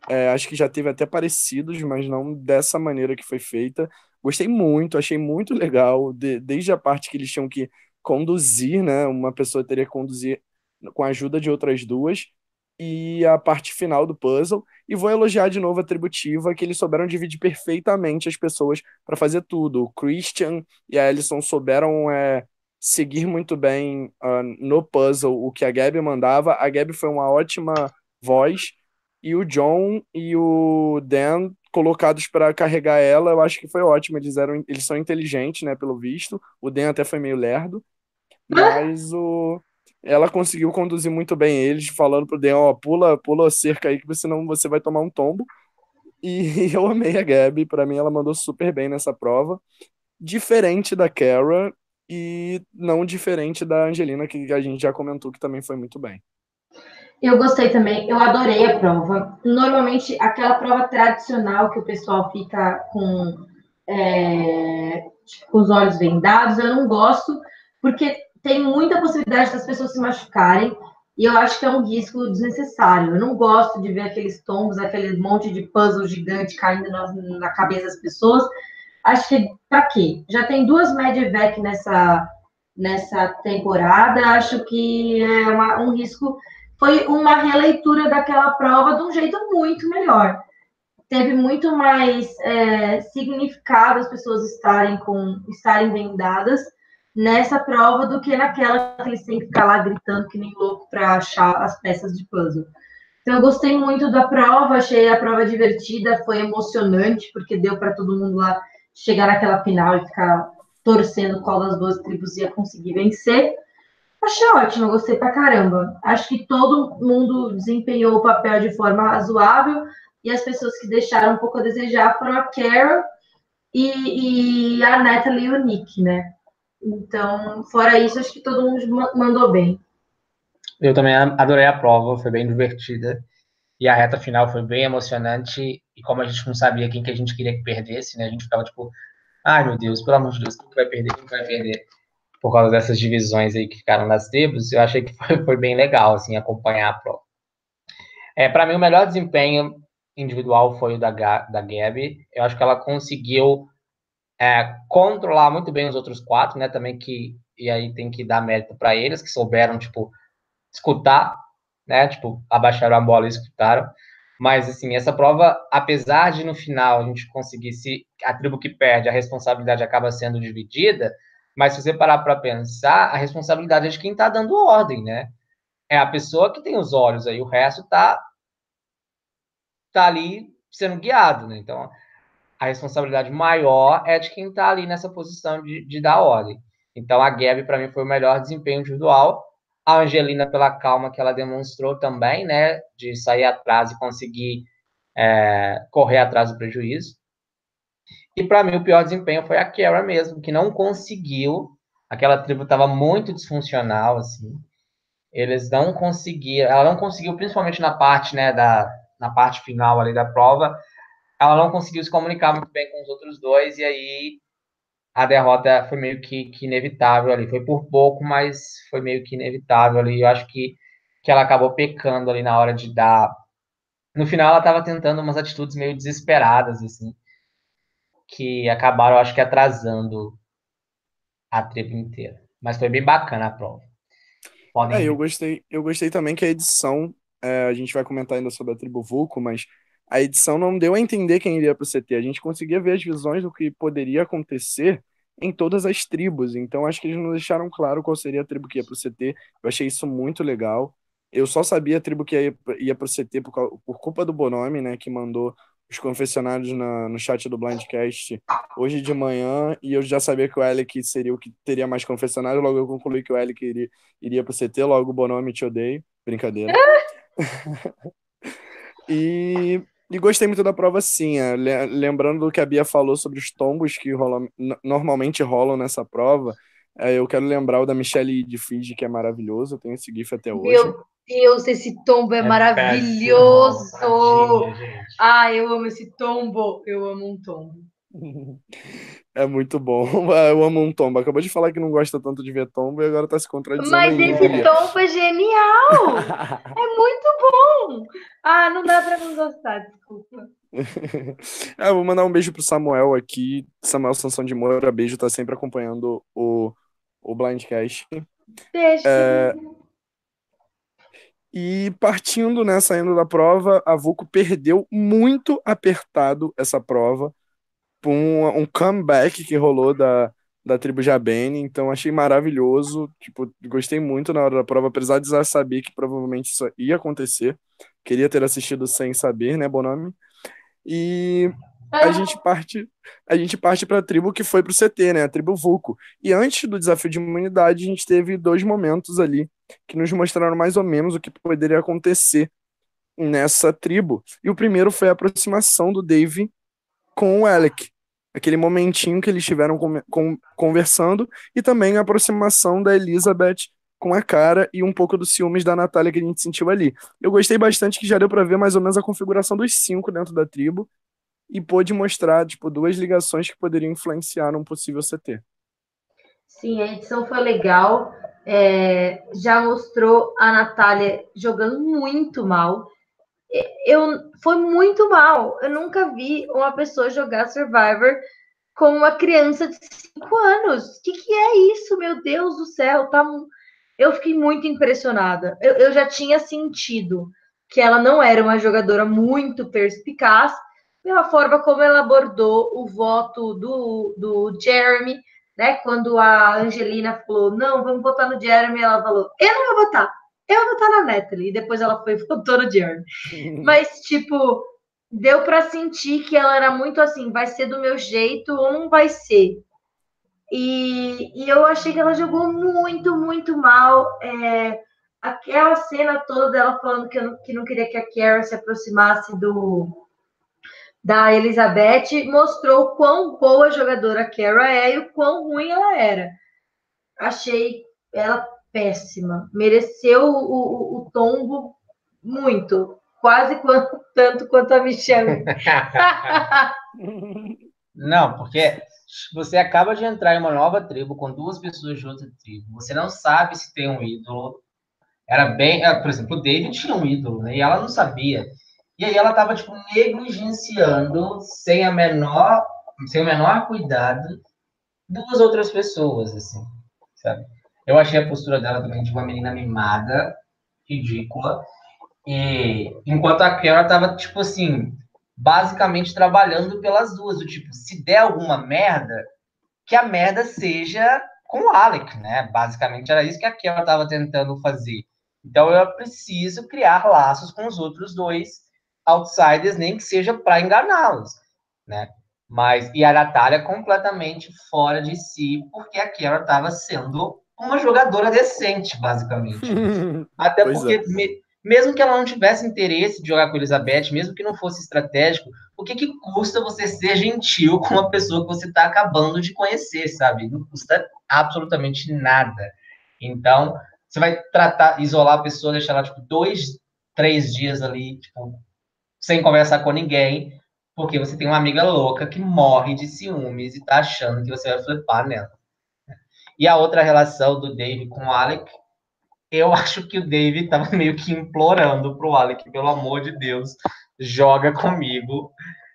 A: É, acho que já teve até parecidos, mas não dessa maneira que foi feita. Gostei muito, achei muito legal, de, desde a parte que eles tinham que conduzir, né? Uma pessoa teria que conduzir com a ajuda de outras duas, e a parte final do puzzle. E vou elogiar de novo a Tributiva, que eles souberam dividir perfeitamente as pessoas para fazer tudo. O Christian e a Alison souberam é, seguir muito bem uh, no puzzle o que a Gabi mandava. A Gabi foi uma ótima voz. E o John e o Dan colocados para carregar ela, eu acho que foi ótimo. Eles eram, eles são inteligentes, né, pelo visto. O Dan até foi meio lerdo, mas o ela conseguiu conduzir muito bem eles, falando pro Deon, ó, pula, pula a cerca aí, que senão você vai tomar um tombo. E [laughs] eu amei a Gabi, para mim ela mandou super bem nessa prova. Diferente da Kara e não diferente da Angelina, que a gente já comentou que também foi muito bem.
B: Eu gostei também, eu adorei a prova. Normalmente, aquela prova tradicional que o pessoal fica com, é, com os olhos vendados, eu não gosto, porque tem muita possibilidade das pessoas se machucarem e eu acho que é um risco desnecessário. Eu não gosto de ver aqueles tombos, aquele monte de puzzle gigante caindo na, na cabeça das pessoas. Acho que para quê? Já tem duas Medivec nessa, nessa temporada. Acho que é uma, um risco. Foi uma releitura daquela prova de um jeito muito melhor. Teve muito mais é, significado as pessoas estarem com estarem vendadas nessa prova do que naquela que eles têm que ficar lá gritando que nem louco para achar as peças de puzzle. Então, eu gostei muito da prova, achei a prova divertida, foi emocionante, porque deu para todo mundo lá chegar naquela final e ficar torcendo qual das duas tribos ia conseguir vencer. Achei ótimo, gostei pra caramba. Acho que todo mundo desempenhou o papel de forma razoável e as pessoas que deixaram um pouco a desejar foram a Carol e, e a Natalie e o Nick, né? Então, fora isso, acho que todo mundo mandou bem.
C: Eu também adorei a prova, foi bem divertida. E a reta final foi bem emocionante. E como a gente não sabia quem que a gente queria que perdesse, né? A gente ficava tipo, ai meu Deus, pelo amor de Deus, quem que vai perder, quem que vai perder? Por causa dessas divisões aí que ficaram nas tribos, eu achei que [laughs] foi, foi bem legal, assim, acompanhar a prova. É, para mim, o melhor desempenho individual foi o da, da Gabi. Eu acho que ela conseguiu é, controlar muito bem os outros quatro, né? Também que e aí tem que dar mérito para eles que souberam tipo escutar, né? Tipo abaixaram a bola e escutaram. Mas assim essa prova, apesar de no final a gente conseguir se a tribo que perde a responsabilidade acaba sendo dividida, mas se você parar para pensar a responsabilidade é de quem está dando ordem, né? É a pessoa que tem os olhos aí, o resto tá tá ali sendo guiado, né? Então a responsabilidade maior é de quem está ali nessa posição de, de dar ordem. Então, a Gabi, para mim, foi o melhor desempenho individual. A Angelina, pela calma que ela demonstrou também, né, de sair atrás e conseguir é, correr atrás do prejuízo. E, para mim, o pior desempenho foi a Kara mesmo, que não conseguiu. Aquela tribo estava muito disfuncional, assim. Eles não conseguiam, ela não conseguiu, principalmente na parte, né, da, na parte final ali da prova, ela não conseguiu se comunicar muito bem com os outros dois, e aí a derrota foi meio que, que inevitável ali. Foi por pouco, mas foi meio que inevitável ali. Eu acho que, que ela acabou pecando ali na hora de dar. No final, ela estava tentando umas atitudes meio desesperadas, assim, que acabaram, acho que, atrasando a tribo inteira. Mas foi bem bacana a prova.
A: Podem... É, eu gostei, eu gostei também que a edição, é, a gente vai comentar ainda sobre a tribo Vulco, mas a edição não deu a entender quem iria para o CT. A gente conseguia ver as visões do que poderia acontecer em todas as tribos. Então acho que eles não deixaram claro qual seria a tribo que ia para o CT. Eu achei isso muito legal. Eu só sabia a tribo que ia, ia para o CT por, por culpa do Bonome, né, que mandou os confessionários na, no chat do Blindcast hoje de manhã, e eu já sabia que o Alec seria o que teria mais confessionário, logo eu concluí que o Alec iria, iria pro CT, logo o Bonome te odeio. Brincadeira. [laughs] e e gostei muito da prova, sim. É, lembrando do que a Bia falou sobre os tombos que rolam, normalmente rolam nessa prova, é, eu quero lembrar o da Michelle de Fiji, que é maravilhoso. Eu tenho esse GIF até hoje.
B: Meu Deus, esse tombo é, é maravilhoso! ah, eu amo esse tombo. Eu amo um tombo. [laughs]
A: É muito bom. [laughs] Eu amo um tombo. Acabou de falar que não gosta tanto de ver tombo e agora tá se contradizendo.
B: Mas esse tombo é genial! [laughs] é muito bom! Ah, não dá pra não gostar, desculpa.
A: é, vou mandar um beijo pro Samuel aqui. Samuel Sansão de Moura, beijo, tá sempre acompanhando o, o Blindcast.
B: Beijo. É...
A: E partindo, né, saindo da prova, a Vuco perdeu muito apertado essa prova um, um comeback que rolou da, da tribo Jabene, então achei maravilhoso, tipo, gostei muito na hora da prova, apesar de já saber que provavelmente isso ia acontecer, queria ter assistido sem saber, né, Bonami? E a gente parte a gente parte para a tribo que foi para o CT, né, a tribo Vulco. E antes do desafio de imunidade, a gente teve dois momentos ali que nos mostraram mais ou menos o que poderia acontecer nessa tribo. E o primeiro foi a aproximação do Dave com o Alec aquele momentinho que eles tiveram com, com, conversando, e também a aproximação da Elizabeth com a cara e um pouco dos ciúmes da Natália que a gente sentiu ali. Eu gostei bastante que já deu para ver mais ou menos a configuração dos cinco dentro da tribo e pôde mostrar tipo duas ligações que poderiam influenciar num possível CT.
B: Sim, a edição foi legal. É, já mostrou a Natália jogando muito mal eu foi muito mal. Eu nunca vi uma pessoa jogar Survivor como uma criança de cinco anos. O que, que é isso, meu Deus do céu? Tá... Eu fiquei muito impressionada. Eu, eu já tinha sentido que ela não era uma jogadora muito perspicaz, pela forma como ela abordou o voto do, do Jeremy, né? Quando a Angelina falou, não, vamos votar no Jeremy, ela falou, eu não vou votar, eu vou votar na Natalie. E depois ela foi votou no Jeremy. Mas, tipo, deu para sentir que ela era muito assim, vai ser do meu jeito ou não vai ser. E, e eu achei que ela jogou muito, muito mal. É, aquela cena toda dela falando que, não, que não queria que a Kara se aproximasse do da Elizabeth mostrou quão boa jogadora a Kara é e o quão ruim ela era. Achei ela péssima. Mereceu o, o, o tombo muito quase quanto, [laughs] tanto quanto a Michelle. [laughs]
C: não, porque você acaba de entrar em uma nova tribo com duas pessoas de outra tribo. Você não sabe se tem um ídolo. Era bem, é, por exemplo, o David tinha um ídolo, né? E ela não sabia. E aí ela estava tipo negligenciando sem a menor, sem o menor cuidado duas outras pessoas, assim, sabe? Eu achei a postura dela também de uma menina mimada, ridícula. E enquanto a Kara tava, tipo assim, basicamente trabalhando pelas duas, do tipo, se der alguma merda, que a merda seja com o Alec, né? Basicamente era isso que a Kara tava tentando fazer. Então eu preciso criar laços com os outros dois outsiders, nem que seja para enganá-los, né? Mas e a Natália completamente fora de si, porque a Kara estava sendo uma jogadora decente, basicamente. [laughs] Até pois porque é mesmo que ela não tivesse interesse de jogar com Elizabeth, mesmo que não fosse estratégico, o que, que custa você ser gentil com uma pessoa que você está acabando de conhecer, sabe? Não custa absolutamente nada. Então, você vai tratar, isolar a pessoa, deixar ela, tipo, dois, três dias ali, tipo, sem conversar com ninguém, porque você tem uma amiga louca que morre de ciúmes e tá achando que você vai flipar nela. E a outra relação do Dave com o Alec eu [laughs] acho que o David estava meio que implorando para o Alec, pelo amor de Deus, joga comigo,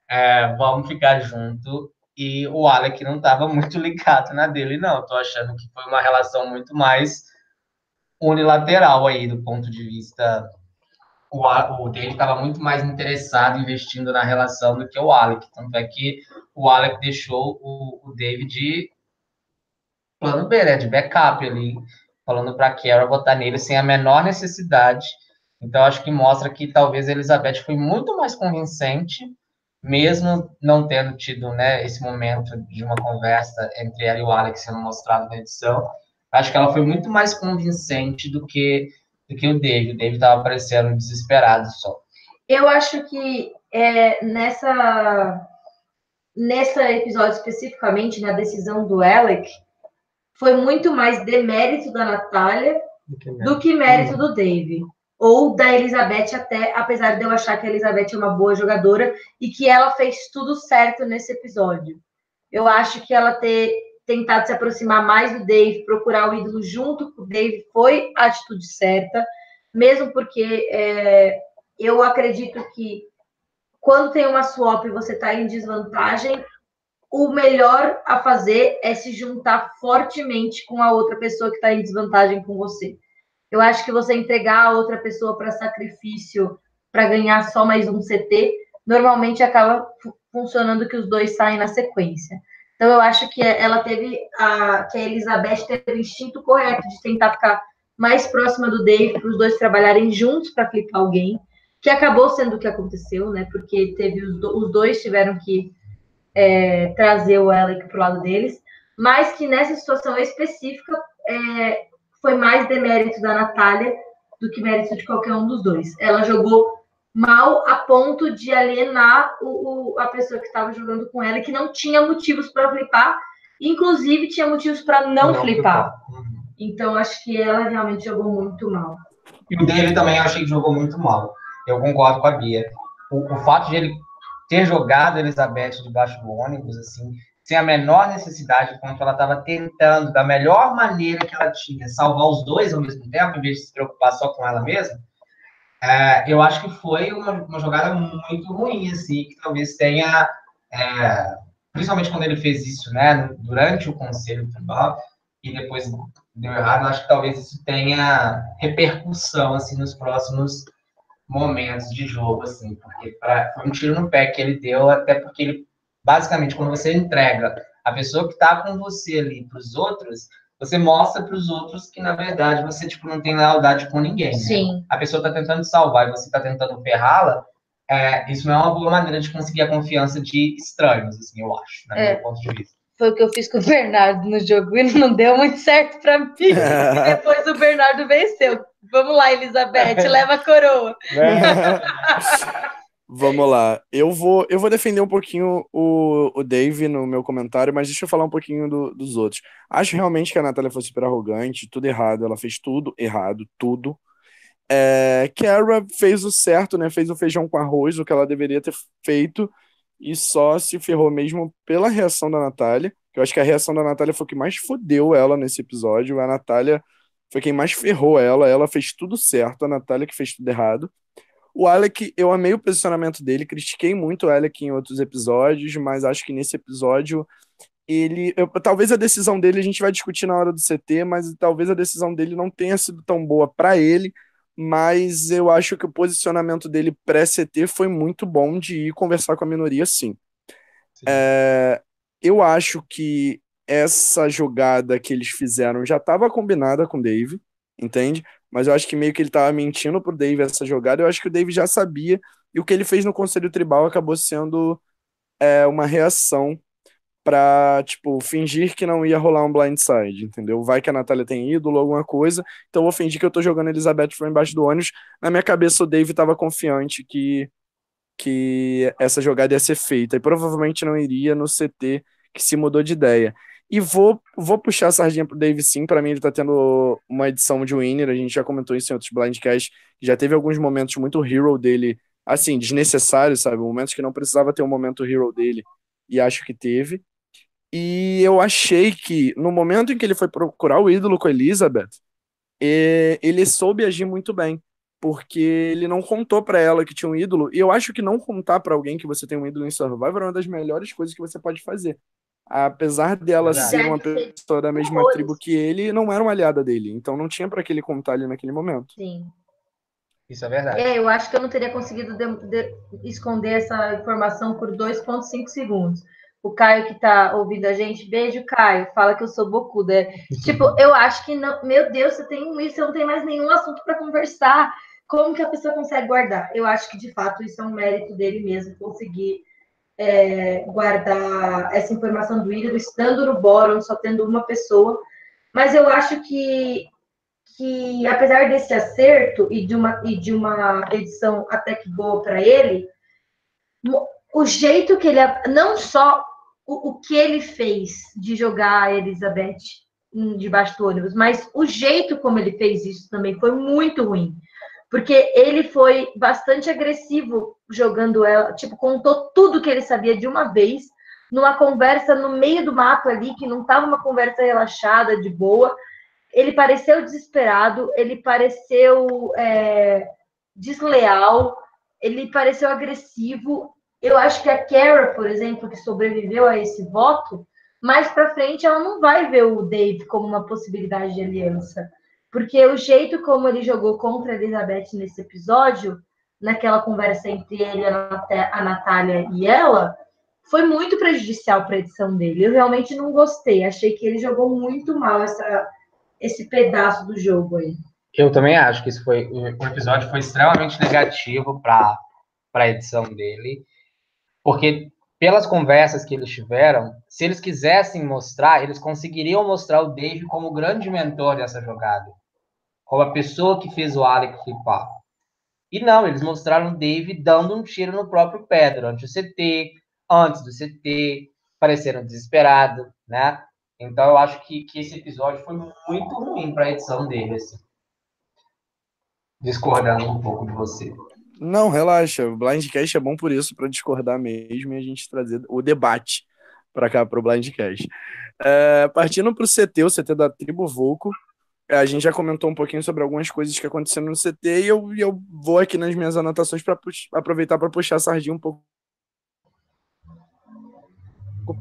C: é, vamos ficar junto. E o Alec não estava muito [laughs] ligado na dele, não. Estou achando que foi uma relação muito mais unilateral aí, do ponto de vista. O, o David estava muito mais interessado investindo na relação do que o Alec. Tanto é que o Alec deixou o, o David plano B, né, de backup ali falando para a Kara votar nele sem a menor necessidade. Então, acho que mostra que talvez a Elizabeth foi muito mais convincente, mesmo não tendo tido né, esse momento de uma conversa entre ela e o Alex sendo mostrado na edição. Acho que ela foi muito mais convincente do que, do que o David. O David estava parecendo desesperado só.
B: Eu acho que é, nessa, nessa episódio especificamente, na decisão do Alec, foi muito mais demérito da Natália do que mérito, do, que mérito do Dave. Ou da Elizabeth, até, apesar de eu achar que a Elizabeth é uma boa jogadora e que ela fez tudo certo nesse episódio. Eu acho que ela ter tentado se aproximar mais do Dave, procurar o ídolo junto com o Dave, foi a atitude certa, mesmo porque é, eu acredito que quando tem uma swap você está em desvantagem, o melhor a fazer é se juntar fortemente com a outra pessoa que está em desvantagem com você. Eu acho que você entregar a outra pessoa para sacrifício para ganhar só mais um CT, normalmente acaba funcionando que os dois saem na sequência. Então eu acho que ela teve a que a Elizabeth teve o instinto correto de tentar ficar mais próxima do Dave para os dois trabalharem juntos para clipar alguém, que acabou sendo o que aconteceu, né? Porque teve os, os dois tiveram que é, trazer o Alec para o lado deles, mas que nessa situação específica é, foi mais demérito da Natália do que mérito de qualquer um dos dois. Ela jogou mal a ponto de alienar o, o a pessoa que estava jogando com ela, que não tinha motivos para flipar, inclusive tinha motivos para não, não, flipar. flipar. Então acho que ela realmente jogou muito mal.
C: E o dele também eu achei que jogou muito mal. Eu concordo com a Bia. O, o fato de ele ter jogado Elizabeth debaixo do ônibus, assim, sem a menor necessidade, enquanto ela estava tentando, da melhor maneira que ela tinha, salvar os dois ao mesmo tempo, em vez de se preocupar só com ela mesma, é, eu acho que foi uma, uma, jogada muito ruim, assim, que talvez tenha é, principalmente quando ele fez isso, né, durante o conselho tribal, e depois deu errado, acho que talvez isso tenha repercussão, assim, nos próximos momentos de jogo, assim, porque pra, foi um tiro no pé que ele deu, até porque ele, basicamente, quando você entrega a pessoa que está com você ali para os outros, você mostra para os outros que, na verdade, você, tipo, não tem lealdade com ninguém. Né?
B: Sim.
C: A pessoa está tentando te salvar e você está tentando ferrá-la, é, isso não é uma boa maneira de conseguir a confiança de estranhos, assim, eu acho, né,
B: É.
C: meu ponto de vista.
B: Foi o que eu fiz com o Bernardo no jogo e não deu muito certo pra mim. [laughs] Depois o Bernardo venceu. Vamos lá, Elizabeth, leva a coroa. [laughs]
A: Vamos lá. Eu vou, eu vou defender um pouquinho o, o Dave no meu comentário, mas deixa eu falar um pouquinho do- dos outros. Acho realmente que a Natália foi super arrogante, tudo errado. Ela fez tudo errado, tudo. É, Kara fez o certo, né? Fez o feijão com arroz, o que ela deveria ter feito, e só se ferrou mesmo pela reação da Natália. Eu acho que a reação da Natália foi o que mais fodeu ela nesse episódio. A Natália foi quem mais ferrou ela. Ela fez tudo certo, a Natália que fez tudo errado. O Alec, eu amei o posicionamento dele, critiquei muito o Alec em outros episódios, mas acho que nesse episódio ele. eu- talvez a decisão dele a gente vai discutir na hora do CT, mas talvez a decisão dele não tenha sido tão boa para ele. Mas eu acho que o posicionamento dele pré-CT foi muito bom de ir conversar com a minoria, sim. É, eu acho que essa jogada que eles fizeram já estava combinada com o Dave, entende? Mas eu acho que meio que ele tava mentindo pro Dave essa jogada. Eu acho que o Dave já sabia. E o que ele fez no Conselho Tribal acabou sendo é, uma reação pra, tipo, fingir que não ia rolar um blindside, entendeu? Vai que a Natália tem ídolo, alguma coisa. Então eu vou fingir que eu tô jogando Elizabeth foi embaixo do ônibus. Na minha cabeça o Dave tava confiante que, que essa jogada ia ser feita. E provavelmente não iria no CT que se mudou de ideia. E vou, vou puxar a sardinha pro Dave sim. Pra mim, ele tá tendo uma edição de winner. A gente já comentou isso em outros blindcasts. Já teve alguns momentos muito hero dele, assim, desnecessários, sabe? Momentos que não precisava ter um momento hero dele. E acho que teve. E eu achei que no momento em que ele foi procurar o ídolo com Elizabeth, eh, ele soube agir muito bem. Porque ele não contou pra ela que tinha um ídolo. E eu acho que não contar pra alguém que você tem um ídolo em Survivor é uma das melhores coisas que você pode fazer apesar dela
C: Verdade.
A: ser uma pessoa da mesma
B: Horrores.
A: tribo que ele, não era uma aliada dele. Então não tinha pra que ele contar ali naquele momento.
B: Sim.
C: Isso é verdade.
B: É, eu acho que eu não teria conseguido de- de- esconder essa informação por 2,5 segundos. O Caio que tá ouvindo a gente, beijo, Caio. Fala que eu sou bocuda. [laughs] tipo, eu acho que não. Meu Deus, você tem um isso, você não tem mais nenhum assunto para conversar. Como que a pessoa consegue guardar? Eu acho que de fato isso é um mérito dele mesmo, conseguir é, guardar essa informação do ídolo, estando no bórum, só tendo uma pessoa. Mas eu acho que que apesar desse acerto e de uma, e de uma edição até que boa para ele, o jeito que ele. Não só o, o que ele fez de jogar a Elizabeth debaixo do ônibus, mas o jeito como ele fez isso também foi muito ruim. Porque ele foi bastante agressivo jogando ela, tipo, contou tudo que ele sabia de uma vez, numa conversa no meio do mato ali, que não estava uma conversa relaxada, de boa ele pareceu desesperado, ele pareceu é, desleal, ele pareceu agressivo. Eu acho que a Kara, por exemplo, que sobreviveu a esse voto, mais para frente ela não vai ver o Dave como uma possibilidade de aliança, porque o jeito como ele jogou contra a Elizabeth nesse episódio, naquela conversa entre ele, a Nat- a Natália e ela, foi muito prejudicial para a edição dele. Eu realmente não gostei, achei que ele jogou muito mal essa esse pedaço do jogo aí.
C: Eu também acho que isso foi o episódio foi extremamente negativo para a edição dele, porque pelas conversas que eles tiveram, se eles quisessem mostrar, eles conseguiriam mostrar o Dave como o grande mentor dessa jogada, como a pessoa que fez o Alec flipar. E não, eles mostraram o Dave dando um tiro no próprio pé durante o CT, antes do CT, pareceram desesperados, né? Então eu acho que, que esse episódio foi muito ruim para a edição dele, assim. Discordando um pouco de você.
A: Não, relaxa. O Blindcast é bom por isso, pra discordar mesmo e a gente trazer o debate pra cá, pro Blindcast. É, partindo pro CT, o CT da Tribo Volco, a gente já comentou um pouquinho sobre algumas coisas que aconteceram no CT e eu, eu vou aqui nas minhas anotações para aproveitar para puxar a sardinha um pouco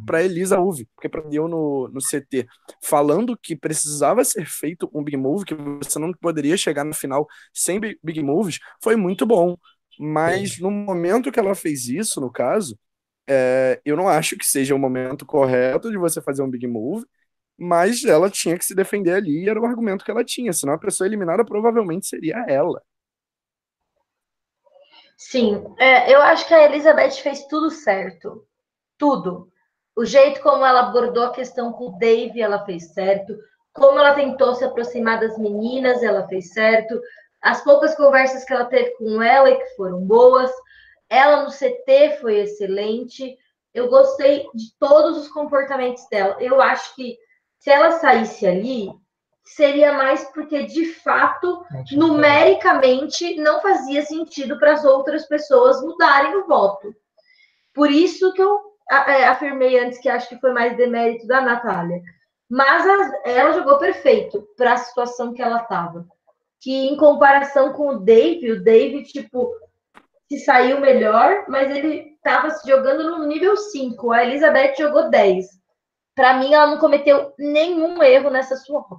A: para Elisa Uve, porque prendeu no, no CT, falando que precisava ser feito um big move, que você não poderia chegar no final sem big moves, foi muito bom. Mas no momento que ela fez isso, no caso, é, eu não acho que seja o momento correto de você fazer um big move, mas ela tinha que se defender ali e era o argumento que ela tinha, senão a pessoa eliminada provavelmente seria ela.
B: Sim, é, eu acho que a Elizabeth fez tudo certo. Tudo. O jeito como ela abordou a questão com o Dave, ela fez certo. Como ela tentou se aproximar das meninas, ela fez certo. As poucas conversas que ela teve com ela que foram boas. Ela no CT foi excelente. Eu gostei de todos os comportamentos dela. Eu acho que se ela saísse ali, seria mais porque, de fato, numericamente, não fazia sentido para as outras pessoas mudarem o voto. Por isso que eu é, afirmei antes que acho que foi mais demérito da Natália. Mas ela jogou perfeito para a situação que ela estava. Que em comparação com o Dave, o Dave, tipo, se saiu melhor, mas ele estava jogando no nível 5. A Elizabeth jogou 10. Para mim, ela não cometeu nenhum erro nessa swap.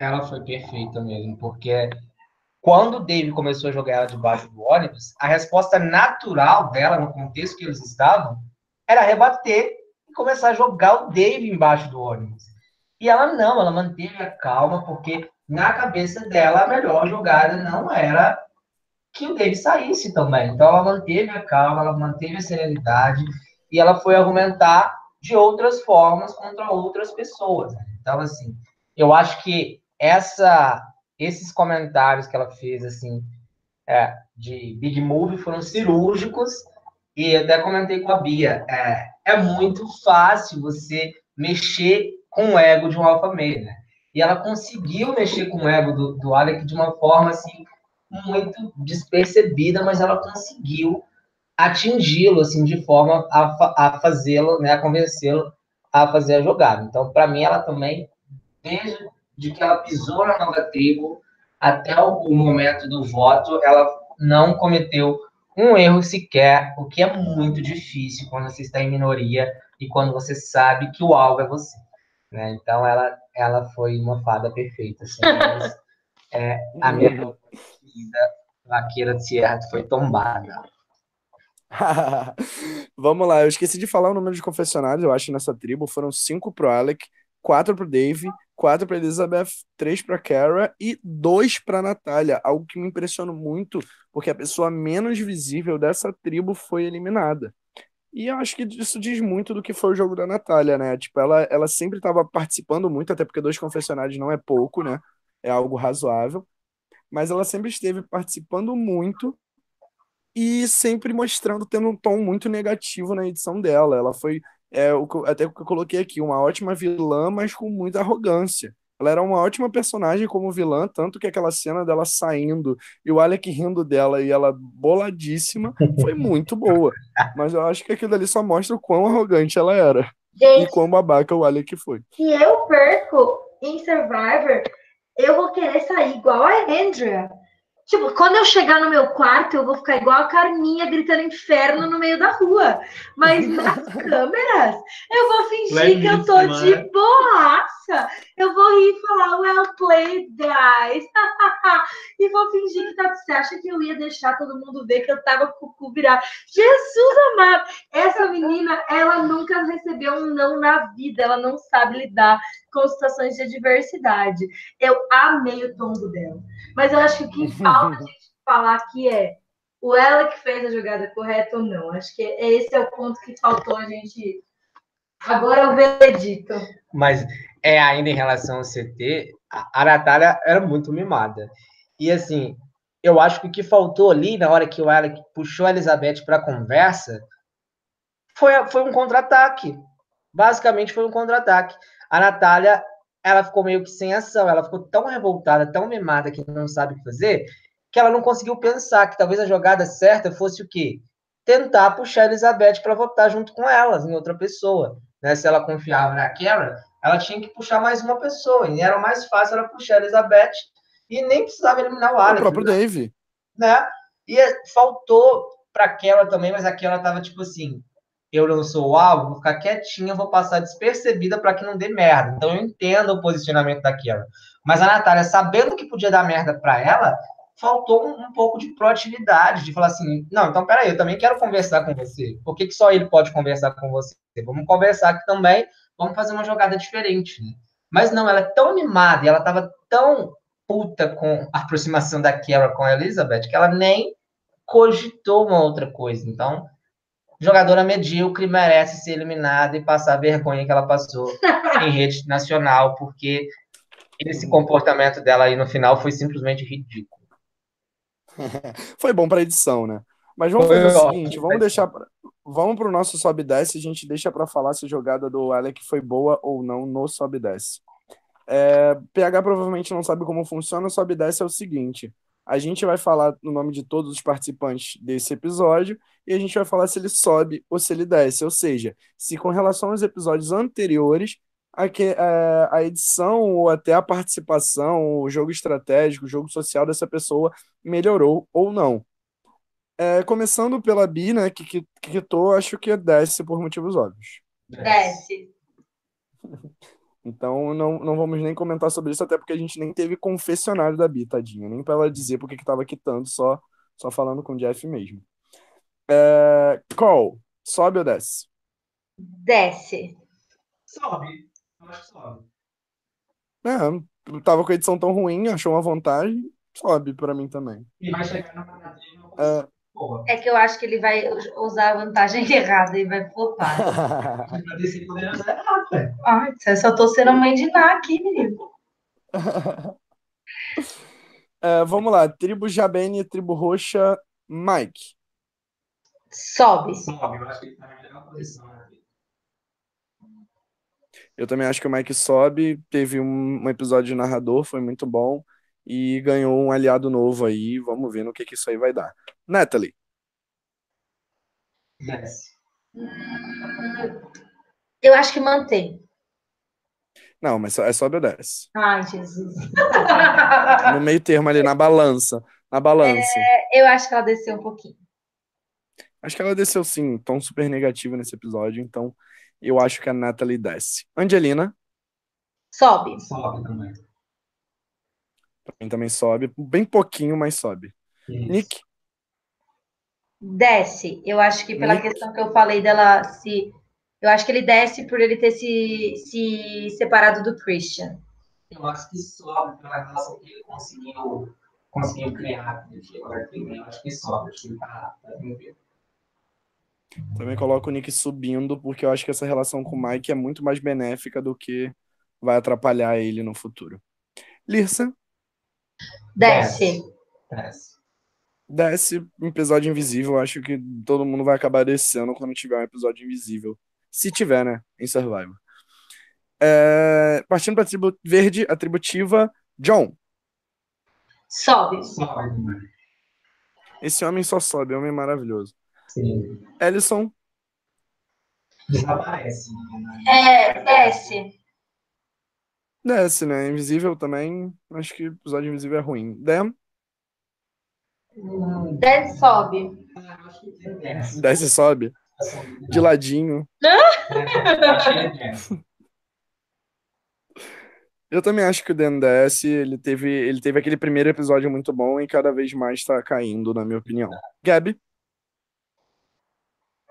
C: Ela foi perfeita mesmo, porque quando o Dave começou a jogar ela debaixo do ônibus, a resposta natural dela, no contexto que eles estavam, era rebater e começar a jogar o Dave embaixo do ônibus. E ela não, ela manteve a calma, porque na cabeça dela a melhor jogada não era que o Dave saísse também. Então ela manteve a calma, ela manteve a serenidade e ela foi argumentar de outras formas contra outras pessoas. Então, assim, eu acho que essa, esses comentários que ela fez, assim, é, de Big Move foram cirúrgicos, e até comentei com a Bia, é, é muito fácil você mexer com o ego de um alfa male, né? E ela conseguiu mexer com o ego do, do Alec de uma forma, assim, muito despercebida, mas ela conseguiu atingi-lo, assim, de forma a, a fazê-lo, né, a convencê-lo a fazer a jogada. Então, para mim, ela também, desde de que ela pisou na nova tribo até o momento do voto, ela não cometeu um erro sequer, o que é muito difícil quando você está em minoria e quando você sabe que o alvo é você. Né? Então, ela, ela foi uma fada perfeita. Assim, mas, é, a minha [laughs] querida vaqueira de Sierra foi tombada. [laughs]
A: Vamos lá, eu esqueci de falar o número de confessionários, eu acho, nessa tribo. Foram cinco pro Alec, quatro pro Dave, quatro para Elizabeth, três para Kara e dois para Natália. Algo que me impressionou muito, porque a pessoa menos visível dessa tribo foi eliminada. E eu acho que isso diz muito do que foi o jogo da Natália, né? Tipo, ela, ela sempre estava participando muito, até porque dois confessionários não é pouco, né? É algo razoável. Mas ela sempre esteve participando muito e sempre mostrando, tendo um tom muito negativo na edição dela. Ela foi é o até o que eu coloquei aqui, uma ótima vilã, mas com muita arrogância. Ela era uma ótima personagem como vilã, tanto que aquela cena dela saindo e o Alec rindo dela e ela boladíssima foi muito boa. Mas eu acho que aquilo ali só mostra o quão arrogante ela era. Gente, e quão babaca o Alec foi.
B: Se eu perco em Survivor, eu vou querer sair igual a Andrea. Tipo, quando eu chegar no meu quarto, eu vou ficar igual a Carminha gritando inferno no meio da rua. Mas nas [laughs] câmeras, eu vou fingir que eu tô de boaça. Eu vou rir e falar, well played, guys. [laughs] e vou fingir que tá. Você acha que eu ia deixar todo mundo ver que eu tava com o cu virado? Jesus amado! Essa menina, ela nunca recebeu um não na vida. Ela não sabe lidar com situações de adversidade. Eu amei o tombo dela. Mas eu acho que o que falta a gente [laughs] falar aqui é o ela que fez a jogada correta ou não. Acho que esse é o ponto que faltou a gente. Agora é o veredito.
C: Mas é ainda em relação ao CT, a Natália era muito mimada. E assim, eu acho que o que faltou ali, na hora que o Alec puxou a Elizabeth para a conversa, foi, foi um contra-ataque. Basicamente foi um contra-ataque. A Natália, ela ficou meio que sem ação, ela ficou tão revoltada, tão mimada que não sabe o que fazer, que ela não conseguiu pensar que talvez a jogada certa fosse o quê? Tentar puxar a Elizabeth para votar junto com elas, em outra pessoa. Né? Se ela confiava naquela, ela tinha que puxar mais uma pessoa. E era mais fácil ela puxar a Elizabeth e nem precisava eliminar o Alex.
A: O próprio
C: né?
A: Dave.
C: Né? E faltou para aquela também, mas aquela tava tipo assim:
D: eu não sou o alvo, vou ficar quietinha, vou passar despercebida para que não dê merda. Então eu entendo o posicionamento daquela. Mas a Natália, sabendo que podia dar merda para ela, faltou um, um, pouco de proatividade, de falar assim, não, então peraí, eu também quero conversar com você. Por que, que só ele pode conversar com você? Vamos conversar aqui também, vamos fazer uma jogada diferente. Né? Mas não, ela é tão animada e ela estava tão puta com a aproximação da com a Elizabeth que ela nem cogitou uma outra coisa. Então, jogadora medíocre merece ser eliminada e passar a vergonha que ela passou [laughs] em rede nacional, porque esse comportamento dela aí no final foi simplesmente ridículo. [laughs]
A: foi bom para edição, né? Mas vamos foi fazer o seguinte, vamos deixar pra, vamos pro nosso sobe e desce, a gente deixa para falar se a jogada do Alec foi boa ou não no sobe e desce. É, PH provavelmente não sabe como funciona, o sobe e desce é o seguinte, a gente vai falar no nome de todos os participantes desse episódio e a gente vai falar se ele sobe ou se ele desce, ou seja, se com relação aos episódios anteriores a, que, a, a edição ou até a participação, o jogo estratégico, o jogo social dessa pessoa melhorou ou não. É, começando pela Bi, né, que, que, que quitou, acho que desce por motivos óbvios.
B: Desce. [laughs]
A: Então não, não vamos nem comentar sobre isso, até porque a gente nem teve confessionário da Bi, tadinha. Nem para ela dizer porque que tava quitando, só, só falando com o Jeff mesmo. É, Cole, sobe ou desce?
B: Desce.
C: Sobe. Eu acho que sobe.
A: É, tava com a edição tão ruim, achou uma vantagem, sobe para mim também.
C: E vai chegar na
B: é, é que eu acho que ele vai usar a vantagem [laughs] errada e vai flopar. [laughs] Ai, eu só tô sendo mãe de Ná aqui, menino. [laughs]
A: É, vamos lá, tribo Jabene, tribo roxa, Mike.
B: Sobe.
C: Sobe, eu acho que ele tá na melhor posição. Né?
A: Eu também acho que o Mike sobe, teve um, um episódio de narrador, foi muito bom e ganhou um aliado novo aí. Vamos ver no que, que isso aí vai dar. Natalie.
C: Yes.
B: Eu acho que mantém.
A: Não, mas é só obedece.
B: Ai, Jesus. [laughs]
A: No meio termo ali, na balança. Na balança.
B: É, eu acho que ela desceu um pouquinho.
A: Acho que ela desceu sim, tom super negativo nesse episódio, então eu acho que a Natalie desce. Angelina.
B: Sobe.
C: Sobe também.
A: Também, também sobe. Bem pouquinho, mas sobe.
C: Isso.
A: Nick.
B: Desce. Eu acho que pela
A: Nick.
B: questão que eu falei dela se. Eu acho que ele desce por ele ter se, se separado do Christian.
C: Eu acho que sobe pela relação que ele conseguiu, conseguiu criar. Agora, eu acho que sobe. Acho que ele tá, tá
A: Também coloco o Nick subindo, porque eu acho que essa relação com o Mike é muito mais benéfica do que vai atrapalhar ele no futuro. Lirsa.
B: Desce.
C: Desce.
A: Desce um episódio invisível. Acho que todo mundo vai acabar descendo quando tiver um episódio invisível. Se tiver, né? Em Survivor. É, partindo para a tribo verde, atributiva, John.
B: Sobe.
A: Esse homem só sobe, homem maravilhoso.
C: Sim.
A: Ellison,
C: Desaparece.
B: É, desce.
A: Desce, né? Invisível também. Acho que episódio invisível é ruim. Dem,
B: Desce, sobe.
C: Ah, eu acho que ele desce.
A: desce e sobe. De ladinho.
C: Eu
A: também acho que o Dan desce. Ele teve, ele teve aquele primeiro episódio muito bom e cada vez mais tá caindo, na minha opinião. Gabi.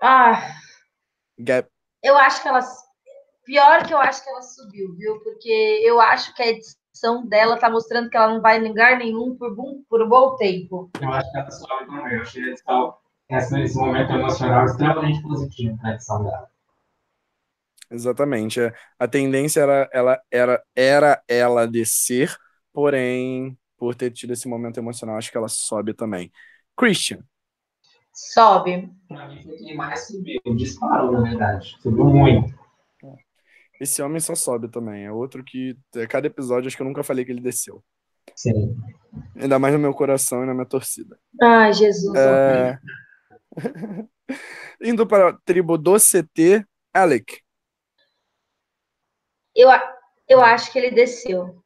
B: Ah,
A: Gab,
B: eu acho que ela. Pior que eu acho que ela subiu, viu? Porque eu acho que a edição dela tá mostrando que ela não vai em lugar nenhum por, bom- por um bom tempo.
C: Eu acho que ela sobe também. Eu achei esse, tal- esse, momento emocional extremamente positivo para a edição dela.
A: exatamente. É, A tendência era ela, era, era ela descer, porém, por ter tido esse momento emocional, acho que ela sobe também. Christian.
B: Sobe.
C: Para mim foi quem mais subiu. Disparou, na verdade. Subiu muito.
A: Esse homem só sobe também. É outro que, é, cada episódio, acho que eu nunca falei que ele desceu.
C: Sim.
A: Ainda mais no meu coração e na minha torcida.
B: Ai, Jesus.
A: É... [laughs] Indo para a tribo do CT, Alec.
B: Eu, eu acho que ele desceu.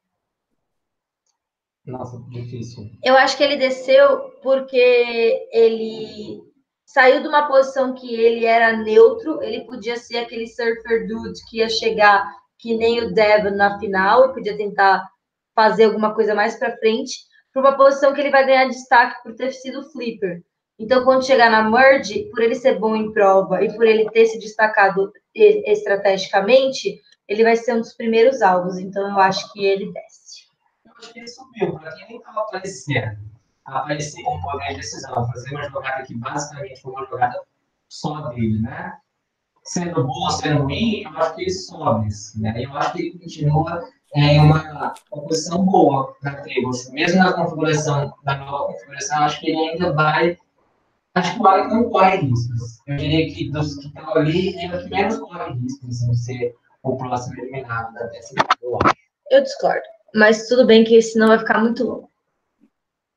C: Nossa, difícil.
B: Eu acho que ele desceu porque ele saiu de uma posição que ele era neutro, ele podia ser aquele surfer dude que ia chegar que nem o Devon na final e podia tentar fazer alguma coisa mais para frente, para uma posição que ele vai ganhar destaque por ter sido flipper. Então, quando chegar na merge, por ele ser bom em prova e por ele ter se destacado estrategicamente, ele vai ser um dos primeiros alvos. Então, eu acho que ele desce.
C: Eu acho que ele subiu, para quem nem estava aparecendo aparecer com poder de decisão, fazer uma jogada que basicamente foi uma jogada só dele, né? Sendo boa, sendo ruim, eu acho que ele sobe, né? Eu acho que ele continua em uma, uma posição boa na tribo. Mesmo na configuração, da nova configuração, acho que ele ainda vai. Acho que o Alec não corre riscos. Eu diria que dos que estão ali, ele é o que menos corre riscos assim, de ser o próximo eliminado da décima.
B: Eu discordo. Mas tudo bem que senão vai ficar muito longo.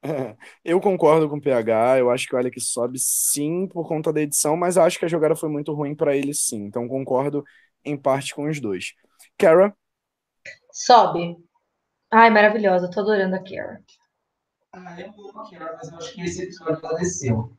B: [laughs]
A: Eu concordo com o PH, eu acho que o Alec sobe sim por conta da edição, mas acho que a jogada foi muito ruim para ele sim, então concordo em parte com os dois. Kara?
B: Sobe. Ai, maravilhosa, tô adorando a Kara.
C: Ah, eu amo a Kara, mas eu acho que esse episódio ela desceu.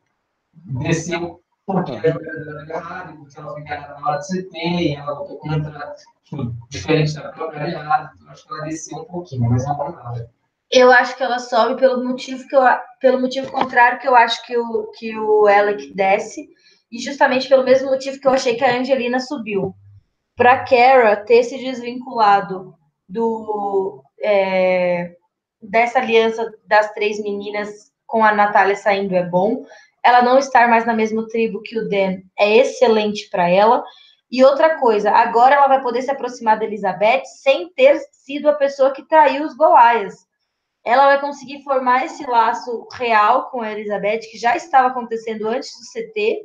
C: Desceu porque a jogada era agarrada, porque ela foi enganada na hora de CT, e ela botou contra, tipo, diferente da própria aliada, então acho que ela desceu um pouquinho, mas não é nada.
B: Eu acho que ela sobe pelo motivo que eu, pelo motivo contrário que eu acho que o que o Alec desce e justamente pelo mesmo motivo que eu achei que a Angelina subiu. Para Kara ter se desvinculado do é, dessa aliança das três meninas com a Natália saindo é bom. Ela não estar mais na mesma tribo que o Dan é excelente para ela. E outra coisa, agora ela vai poder se aproximar da Elizabeth sem ter sido a pessoa que traiu os Golaias ela vai conseguir formar esse laço real com a Elizabeth, que já estava acontecendo antes do CT,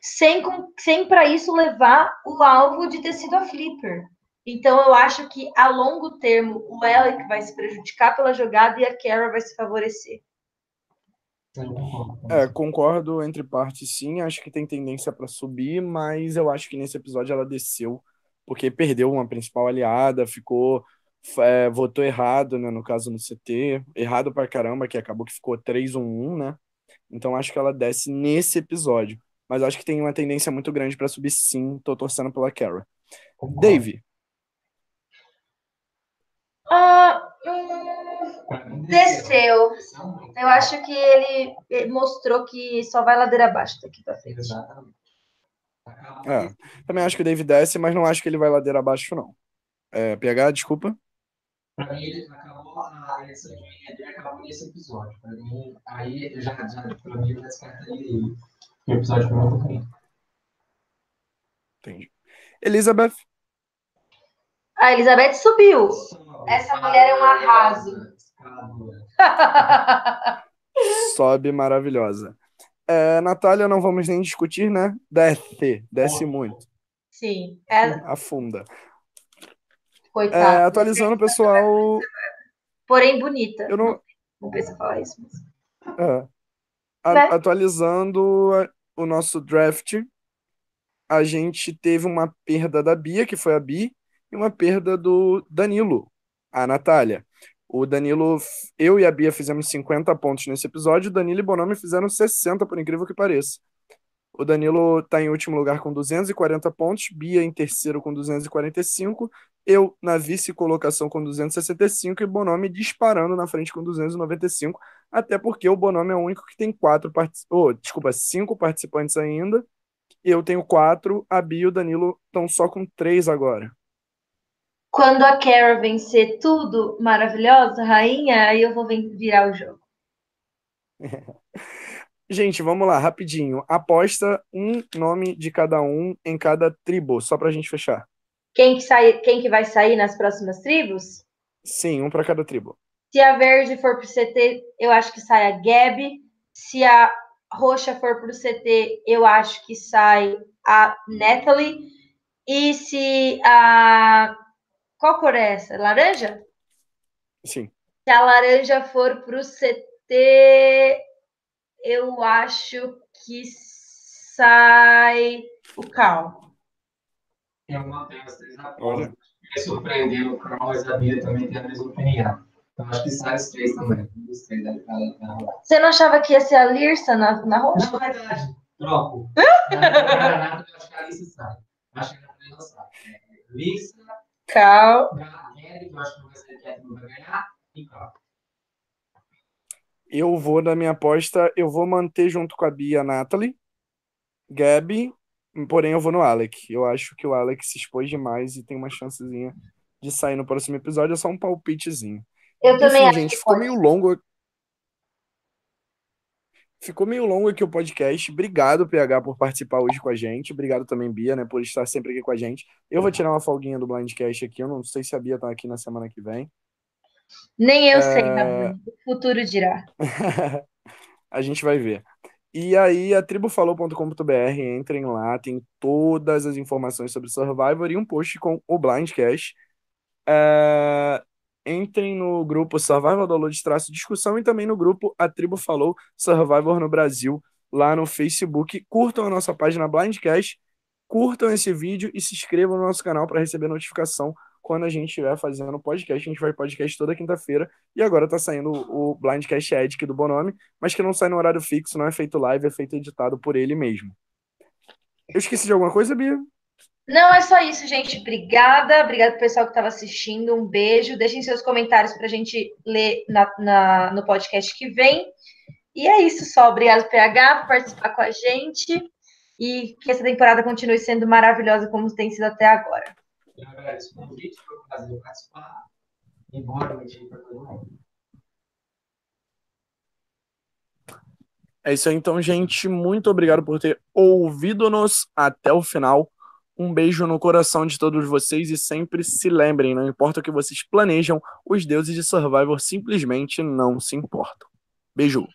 B: sem, sem para isso levar o alvo de ter sido a Flipper. Então, eu acho que a longo termo o Alec vai se prejudicar pela jogada e a Kara vai se favorecer.
A: É, concordo entre partes, sim. Acho que tem tendência para subir, mas eu acho que nesse episódio ela desceu porque perdeu uma principal aliada, ficou é, votou errado, né, no caso no CT, errado pra caramba, que acabou que ficou 3-1-1, né? Então acho que ela desce nesse episódio. Mas acho que tem uma tendência muito grande para subir sim, tô torcendo pela Kara. Dave.
B: Ah, hum, desceu. Eu acho que ele mostrou que só vai ladeira abaixo daqui pra frente.
A: É, também acho que o Dave desce, mas não acho que ele vai ladeira abaixo, não. É, PH, desculpa.
C: Pra mim, ele acabou a essa ele acabou nesse episódio. Pra mim, aí já, já pra mim, eu descartaria ele. O episódio foi muito ruim.
A: Entendi. Elizabeth?
B: A Elizabeth subiu. Essa mulher é um arraso. [laughs]
A: Sobe maravilhosa. É, Natália, não vamos nem discutir, né? Desce, desce muito.
B: Sim. É...
A: Afunda.
B: Coitado.
A: É, atualizando, pessoal.
B: Porém, bonita.
A: Eu não.
B: Não pensa falar isso.
A: É. A, atualizando o nosso draft, a gente teve uma perda da Bia, que foi a Bi, e uma perda do Danilo, a Natália. O Danilo, eu e a Bia fizemos 50 pontos nesse episódio, o Danilo e Bonomi fizeram 60, por incrível que pareça. O Danilo está em último lugar com 240 pontos, Bia em terceiro com 245, eu na vice-colocação com 265 e Bonomi disparando na frente com 295, até porque o Bonomi é o único que tem quatro participantes, oh, desculpa, cinco participantes ainda, eu tenho quatro, a Bia e o Danilo estão só com três agora.
B: Quando a Kara vencer tudo, maravilhosa, rainha, aí eu vou virar o jogo. [laughs]
A: Gente, vamos lá, rapidinho. Aposta um nome de cada um em cada tribo, só pra gente fechar.
B: Quem que, sai, quem que vai sair nas próximas tribos?
A: Sim, um para cada tribo.
B: Se a verde for pro CT, eu acho que sai a Gabi. Se a roxa for pro CT, eu acho que sai a Natalie. E se a. Qual cor é essa? Laranja?
A: Sim.
B: Se a laranja for pro CT, eu acho que sai o Cal.
C: Eu mantenho as três apostas. Me surpreendeu o Cal, mas a Bia também tem a mesma opinião. Então acho que sai os três também. Os três
B: Você não achava que ia ser a Lirsa na, na roxa?
C: Na verdade, Troco. Granada, eu acho que a Alice sai. Acho que a Natália sai. Lissa,
B: Cal.
C: Henry, que eu acho que não vai ser que não vai ganhar, e Cal.
A: Eu vou na minha aposta, eu vou manter junto com a Bia a Nathalie, Gabi, porém eu vou no Alec. Eu acho que o Alec se expôs demais e tem uma chancezinha de sair no próximo episódio, é só um palpitezinho.
B: Eu também
A: Enfim,
B: acho
A: gente,
B: que
A: ficou
B: pode.
A: meio longo. Ficou meio longo aqui o podcast. Obrigado, PH, por participar hoje com a gente. Obrigado também, Bia, né, por estar sempre aqui com a gente. Eu vou tirar uma folguinha do Blindcast aqui. Eu não sei se a Bia tá aqui na semana que vem.
B: Nem eu sei,
A: É.
B: Rabone. O futuro dirá. [laughs]
A: a gente vai ver. E aí, a tribufalou.com.br, entrem lá, tem todas as informações sobre Survivor e um post com o Blindcast. É, entrem no grupo Survivor Download Traço Discussão e também no grupo A Tribo Falou Survivor no Brasil, lá no Facebook. Curtam a nossa página Blindcast, curtam esse vídeo e se inscrevam no nosso canal para receber notificação quando a gente estiver fazendo podcast. A gente vai podcast toda quinta-feira e agora tá saindo o Blindcast Edic do Bonome, mas que não sai no horário fixo, não é feito live, é feito editado por ele mesmo. Eu esqueci de alguma coisa, Bia?
B: Não, é só isso, gente. Obrigada. Obrigada pro pessoal que estava assistindo. Um beijo. Deixem seus comentários para a gente ler na, na- no podcast que vem. E é isso só. Obrigado, PH, por participar com a gente. E que essa temporada continue sendo maravilhosa como tem sido até agora.
C: Eu agradeço o convite, foi um prazer participar. E boa noite para todo mundo.
A: É isso aí, então, gente. Muito obrigado por ter ouvido-nos até o final. Um beijo no coração de todos vocês e sempre se lembrem, não importa o que vocês planejam, os deuses de Survivor simplesmente não se importam. Beijo.